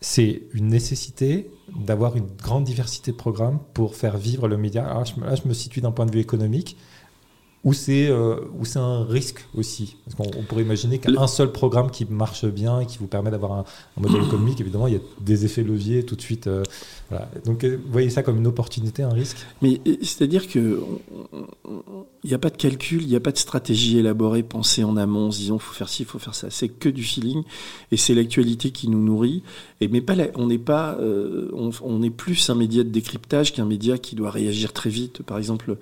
c'est une nécessité d'avoir une grande diversité de programmes pour faire vivre le média. Alors, je, me- là, je me situe d'un point de vue économique. Ou c'est euh, c'est un risque aussi? Parce qu'on on pourrait imaginer qu'un seul programme qui marche bien et qui vous permet d'avoir un, un modèle économique, évidemment, il y a des effets leviers tout de suite. euh, voilà. Donc, euh, vous voyez ça comme une opportunité, un risque? Mais c'est-à-dire que il n'y a pas de calcul, il n'y a pas de stratégie élaborée, pensée en amont, se disant faut faire ci, faut faire ça. C'est que du feeling et c'est l'actualité qui nous nourrit. Mais pas, on n'est euh, est plus un média de décryptage qu'un média qui doit réagir très vite. Par exemple,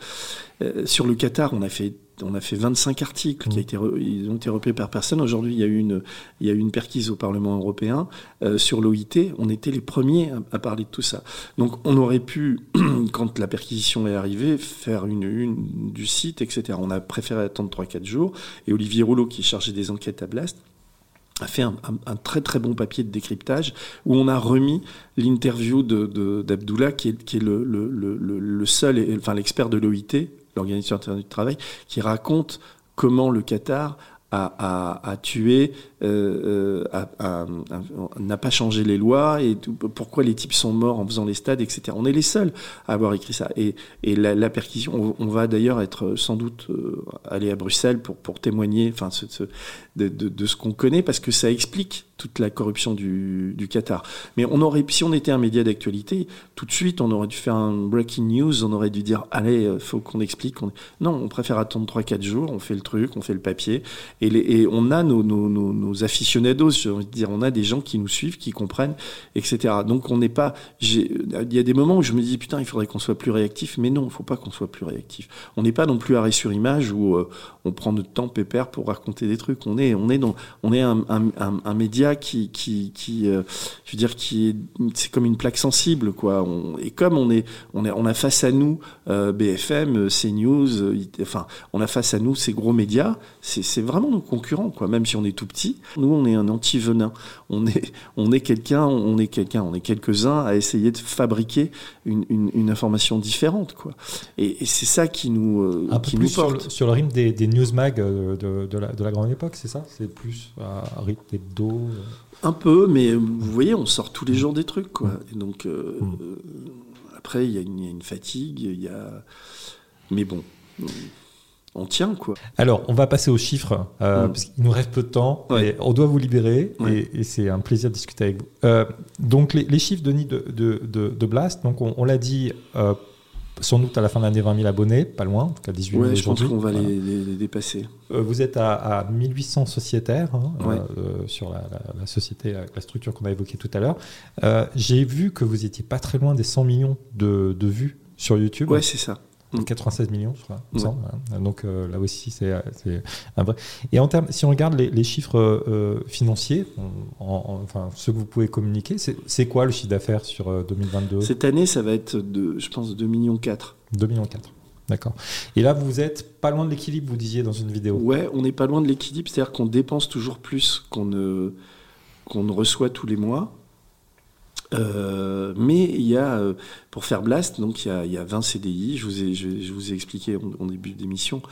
euh, sur le Qatar, on a fait on a fait 25 articles qui ont été repris par personne. Aujourd'hui, il y a eu une, il perquise au Parlement européen euh, sur l'OIT. On était les premiers à, à parler de tout ça. Donc, on aurait pu, [clears throat] quand la perquisition est arrivée, faire une une du site, etc. On a préféré attendre 3-4 jours. Et Olivier Rouleau, qui est chargé des enquêtes à Blast, a fait un, un- un très très bon papier de décryptage où on a remis l'interview de, de- d'Abdullah, qui est, qui est le, le, le, le- seul, enfin l'expert de l'OIT, l'Organisation internationale du travail, qui raconte comment le Qatar a, a, a tué, euh, euh, n'a pas changé les lois et pourquoi les types sont morts en faisant les stades, etc. On est les seuls à avoir écrit ça. Et, et la, la perquisition, on, on va d'ailleurs être sans doute euh, aller à Bruxelles pour, pour témoigner, enfin, ce, ce- de, ce qu'on connaît parce que ça explique toute la corruption du, Qatar. Mais on aurait, si on était un média d'actualité, tout de suite, on aurait dû faire un breaking news, on aurait dû dire, allez, euh, faut qu'on explique. On- Non, on préfère attendre 3-4 jours, on fait le truc, on fait le papier, et, on a nos, aficionados, j'ai envie de dire, on a des gens qui nous suivent, qui comprennent, etc. Donc on n'est pas, il y a des moments où je me dis, putain, il faudrait qu'on soit plus réactif, mais non, il faut pas qu'on soit plus réactif. On n'est pas non plus arrêt sur image où euh, on prend notre temps pépère pour raconter des trucs. On est, on est dans, on est un, un, un, un média qui, qui, qui euh, je veux dire, qui est, c'est comme une plaque sensible, quoi. On, et comme on est, on est, on a face à nous euh, BFM, CNews, euh, IT, enfin, on a face à nous ces gros médias. C'est, c'est vraiment nos concurrents, quoi. Même si on est tout petit, nous, on est un anti-venin. On est, on est quelqu'un, on est quelqu'un, on est quelques-uns à essayer de fabriquer une, une, une information différente, quoi. Et, et c'est ça qui nous, euh, Un peu qui plus nous sur porte. le, sur le rythme des, des newsmag euh, de, de, la, de la grande époque, c'est ça C'est plus à rythme hebdo euh. Un peu, mais vous voyez, on sort tous les jours des trucs, quoi. Et donc, euh, Mm. euh, après, il y, a une- il y a une fatigue, il y a. Mais bon, on tient, quoi. Alors, on va passer aux chiffres, euh, Mm. parce qu'il nous reste peu de temps, Ouais. et on doit vous libérer, Ouais. et, et c'est un plaisir de discuter avec vous. Euh, donc, les, les chiffres, Denis, de, de, de, de Blast, donc on, on l'a dit, euh, sans doute à la fin de l'année, 20 000 abonnés, pas loin, en tout cas 18 000 Ouais, je pense qu'on va Voilà. les, dépasser. Euh, vous êtes à, à 1800 sociétaires hein, Ouais. euh, sur la, la- la société, la, la structure qu'on a évoquée tout à l'heure. Euh, J'ai vu que vous étiez pas très loin des 100 millions de, de vues sur YouTube. Ouais, c'est ça. Mm. 96 millions, je crois. il me Ouais. semble. Donc euh, là aussi, c'est un vrai. Et en termes, si on regarde les, les chiffres euh, financiers, en- en- enfin ceux que vous pouvez communiquer, c'est quoi le chiffre d'affaires sur euh, 2022 Cette année, ça va être, de, je pense, 2 millions 4. 2 millions 4. D'accord. Et là, vous êtes pas loin de l'équilibre, vous disiez dans une vidéo. Ouais, on n'est pas loin de l'équilibre, c'est-à-dire qu'on dépense toujours plus qu'on ne, qu'on ne reçoit tous les mois. Euh, mais il y a, euh, pour faire Blast, donc il y a, il y a 20 CDI. Je vous ai, je, je vous ai expliqué en, en début d'émission.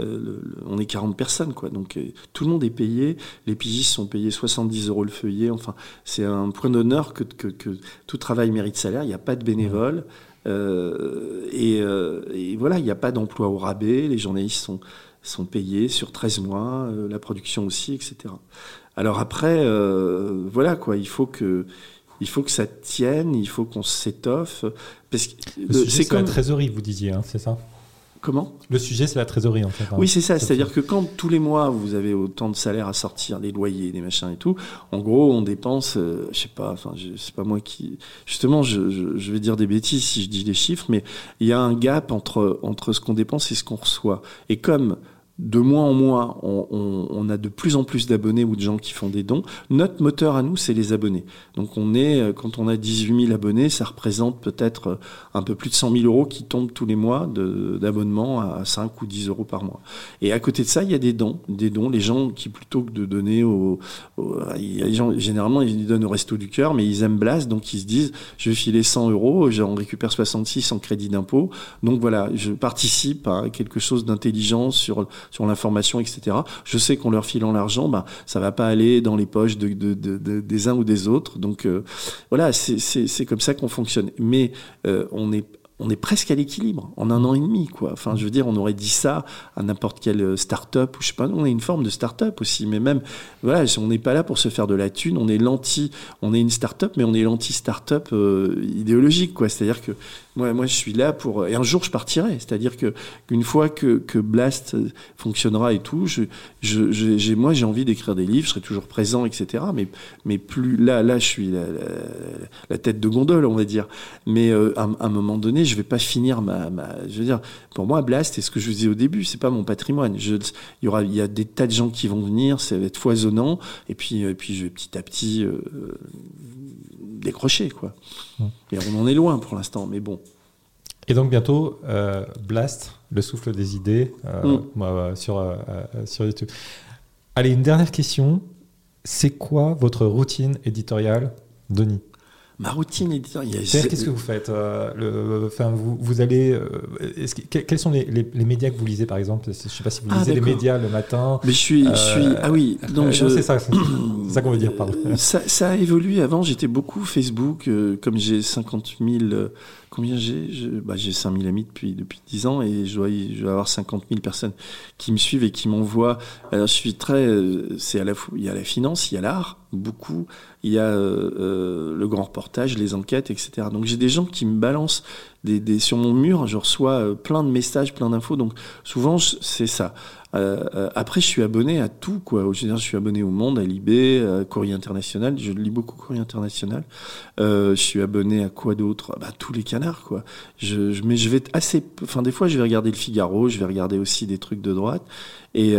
Euh, le, le, on est 40 personnes, quoi. Donc euh, tout le monde est payé. Les pigistes sont payés 70 euros le feuillet. Enfin, c'est un point d'honneur que, que, que, tout travail mérite salaire. Il n'y a pas de bénévoles. Et, et, voilà, il n'y a pas d'emploi au rabais. Les journalistes sont, sont payés sur 13 mois. la production aussi, etc. Alors après, voilà, quoi. Il faut que il faut que ça tienne, il faut qu'on s'étoffe. Parce que c'est comme la trésorerie, vous disiez, hein, c'est ça? Comment? Le sujet, c'est la trésorerie, en fait. Hein. Oui, c'est ça. C'est-à-dire que quand tous les mois, vous avez autant de salaires à sortir, des loyers, des machins et tout, en gros, on dépense, euh, je sais pas, enfin, c'est pas moi qui. Justement, je, je, je, vais dire des bêtises si je dis les chiffres, mais il y a un gap entre, entre ce qu'on dépense et ce qu'on reçoit. Et comme de mois en mois, on, on, on, a de plus en plus d'abonnés ou de gens qui font des dons. Notre moteur à nous, c'est les abonnés. Donc on est, euh, quand on a 18 000 abonnés, ça représente peut-être euh, un peu plus de 100 000 euros qui tombent tous les mois d'abonnement à 5 ou 10 euros par mois. Et à côté de ça, il y a des dons, des dons. Les gens qui plutôt que de donner au, gens, généralement ils donnent au resto du cœur, mais ils aiment Blast, donc ils se disent, je vais filer 100 euros, j'en récupère 66 en crédit d'impôt. Donc voilà, je participe à quelque chose d'intelligent sur sur l'information, etc. Je sais qu'en leur filant l'argent, ben, ça va pas aller dans les poches de, de, de, des uns ou des autres. Donc euh, voilà, c'est comme ça qu'on fonctionne. Mais euh, on est on est presque à l'équilibre en un an et demi, quoi. Enfin, je veux dire, on aurait dit ça à n'importe quelle euh, start-up ou je sais pas. On est une forme de start-up aussi, mais même, voilà, on n'est pas là pour se faire de la thune. On est on est une start-up, mais on est l'anti-start-up idéologique, quoi. C'est-à-dire que moi, moi, je suis là pour. Et un jour, je partirai. C'est-à-dire que qu'une fois que, que Blast fonctionnera et tout, je, je, j'ai, moi, j'ai envie d'écrire des livres. Je serai toujours présent, etc. Mais, mais plus là, là, je suis la, la, la tête de gondole, on va dire. Mais euh, à, un moment donné, je vais pas finir ma, ma. Je veux dire, pour moi, Blast, et ce que je vous disais au début, c'est pas mon patrimoine. Je, il y aura, il y a des tas de gens qui vont venir. Ça va être foisonnant. Et puis, et puis, je vais petit à petit. Euh, décrocher quoi. Mmh. Et on en est loin pour l'instant, mais bon. Et donc bientôt, euh, Blast, le souffle des idées, euh, sur, euh, sur YouTube. Allez, une dernière question. C'est quoi votre routine éditoriale, Denis? Ma routine éditoriale. Qu'est-ce que vous faites euh, le, enfin, vous, vous allez. Euh, que, quels sont les, les, les, médias que vous lisez, par exemple? Je ne sais pas si vous lisez ah, les médias le matin. Mais je suis. Euh, je suis ah oui, donc je... c'est ça, ça qu'on veut dire, pardon. [laughs] Ça, ça, a évolué. Avant, j'étais beaucoup Facebook, comme j'ai 50 000 combien j'ai? Bah, J'ai 5000 amis depuis, depuis 10 ans et je dois, je dois avoir 50 000 personnes qui me suivent et qui m'envoient. Alors, je suis très. Euh, c'est à la fois. Il y a la finance, il y a l'art, beaucoup. Il y a euh, euh, le grand reportage, les enquêtes, etc. Donc, j'ai des gens qui me balancent des, sur mon mur. Je reçois euh, plein de messages, plein d'infos. Donc, souvent, c'est ça. Après, je suis abonné à tout, quoi. Je suis abonné au Monde, à Libé, à Courrier International. Je lis beaucoup Courrier International. Je suis abonné à quoi d'autre? Bah, Tous les canards, quoi. Je, je, mais je vais assez. Enfin, des fois, je vais regarder le Figaro. Je vais regarder aussi des trucs de droite. Et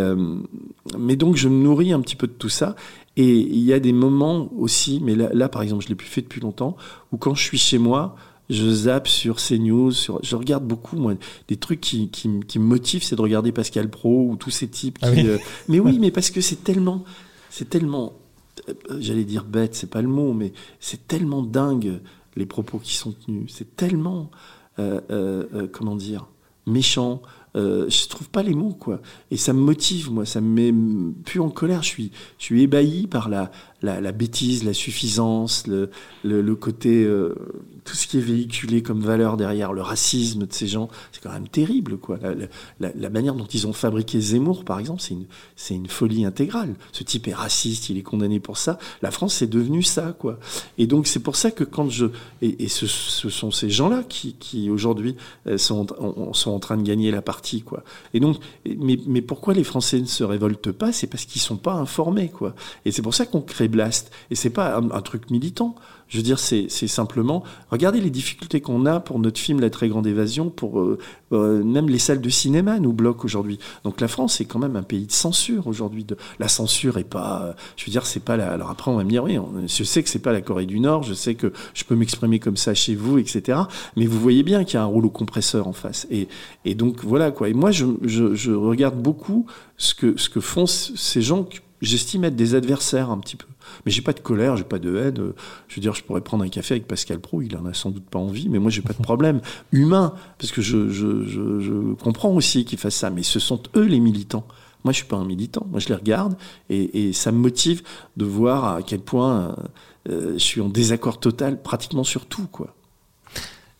mais donc, je me nourris un petit peu de tout ça. Et il y a des moments aussi, mais là, là par exemple, je l'ai plus fait depuis longtemps, où quand je suis chez moi, je zappe sur CNews, sur, je regarde beaucoup, moi, des trucs qui, qui, qui me motivent, c'est de regarder Pascal Pro ou tous ces types qui, ah oui. euh, mais oui, [laughs] mais parce que c'est tellement, c'est tellement, euh, j'allais dire bête, c'est pas le mot, mais c'est tellement dingue les propos qui sont tenus, c'est tellement, euh comment dire, méchant, euh, je trouve pas les mots quoi. Et ça me motive moi. Ça me met plus en colère. Je suis je ébahi par la la, bêtise la suffisance le le, le côté euh, tout ce qui est véhiculé comme valeur derrière le racisme de ces gens c'est quand même terrible quoi la, manière dont ils ont fabriqué Zemmour par exemple c'est une une folie intégrale ce type est raciste il est condamné pour ça la France c'est devenu ça quoi et donc c'est pour ça que quand je et, ce, sont ces gens là qui qui aujourd'hui euh, sont sont en train de gagner la partie quoi. Et donc, mais, mais pourquoi les Français ne se révoltent pas? C'est parce qu'ils sont pas informés, quoi. Et c'est pour ça qu'on crée Blast. Et c'est pas un, truc militant. Je veux dire, c'est simplement, regardez les difficultés qu'on a pour notre film La Très Grande Évasion, pour euh, euh, même les salles de cinéma nous bloquent aujourd'hui. Donc la France est quand même un pays de censure aujourd'hui. La censure est pas, je veux dire, c'est pas la. Alors après, on va me dire, oui, je sais que c'est pas la Corée du Nord, je sais que je peux m'exprimer comme ça chez vous, etc. Mais vous voyez bien qu'il y a un rouleau compresseur en face. Et, et donc voilà quoi. Et moi, je, je, je regarde beaucoup ce que, ce que font ces gens j'estime être des adversaires un petit peu. Mais j'ai pas de colère, j'ai pas de haine. Je veux dire, je pourrais prendre un café avec Pascal Pro, il en a sans doute pas envie, mais moi j'ai pas de problème [laughs] humain, parce que je, je, je, je comprends aussi qu'ils fassent ça. Mais ce sont eux les militants. Moi, je suis pas un militant. Moi, je les regarde et, et ça me motive de voir à quel point euh, je suis en désaccord total, pratiquement sur tout, quoi.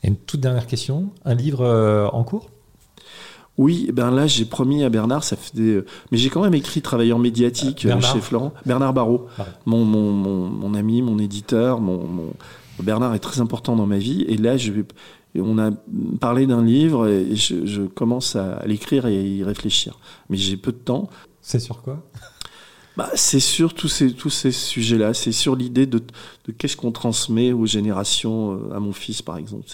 Et une toute dernière question, un livre euh, en cours? Oui, ben là j'ai promis à Bernard, ça fait des... mais j'ai quand même écrit travailleur médiatique euh, chez Florent, Bernard Barrault, mon, mon, mon, mon, ami, mon éditeur, mon, Bernard est très important dans ma vie. Et là je vais, on a parlé d'un livre et je, je commence à l'écrire et à y réfléchir, mais j'ai peu de temps. C'est sur quoi? Bah, c'est sur tous ces, tous ces sujets-là. C'est sur l'idée de, de qu'est-ce qu'on transmet aux générations, euh, à mon fils par exemple.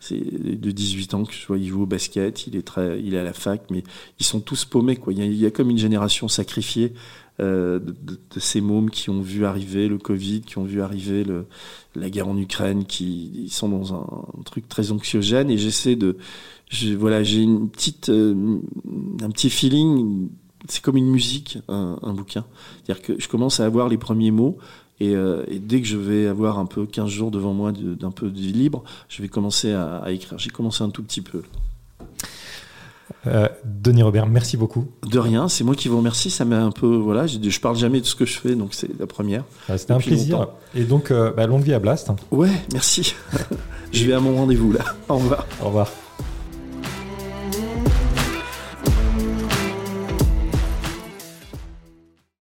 C'est, de 18 ans que je vois, il joue au basket, il est très, il est à la fac, mais ils sont tous paumés, quoi. Il y a, comme une génération sacrifiée euh, de, ces mômes qui ont vu arriver le Covid, qui ont vu arriver la guerre en Ukraine, qui ils sont dans un, truc très anxiogène. Et j'essaie de, voilà, j'ai une petite, euh, un petit feeling. C'est comme une musique, un, un bouquin. C'est-à-dire que je commence à avoir les premiers mots. Et, euh, et, dès que je vais avoir un peu 15 jours devant moi d'un peu de vie libre, je vais commencer à, à écrire. J'ai commencé un tout petit peu. Euh, Denis Robert, merci beaucoup. De rien, c'est moi qui vous remercie. Ça m'a un peu, voilà, je, je parle jamais de ce que je fais, donc c'est la première. Ah, C'était un plaisir. Longtemps. Et donc, euh, bah, longue vie à Blast. Ouais, merci. [laughs] je vais à mon rendez-vous là. Au revoir. Au revoir.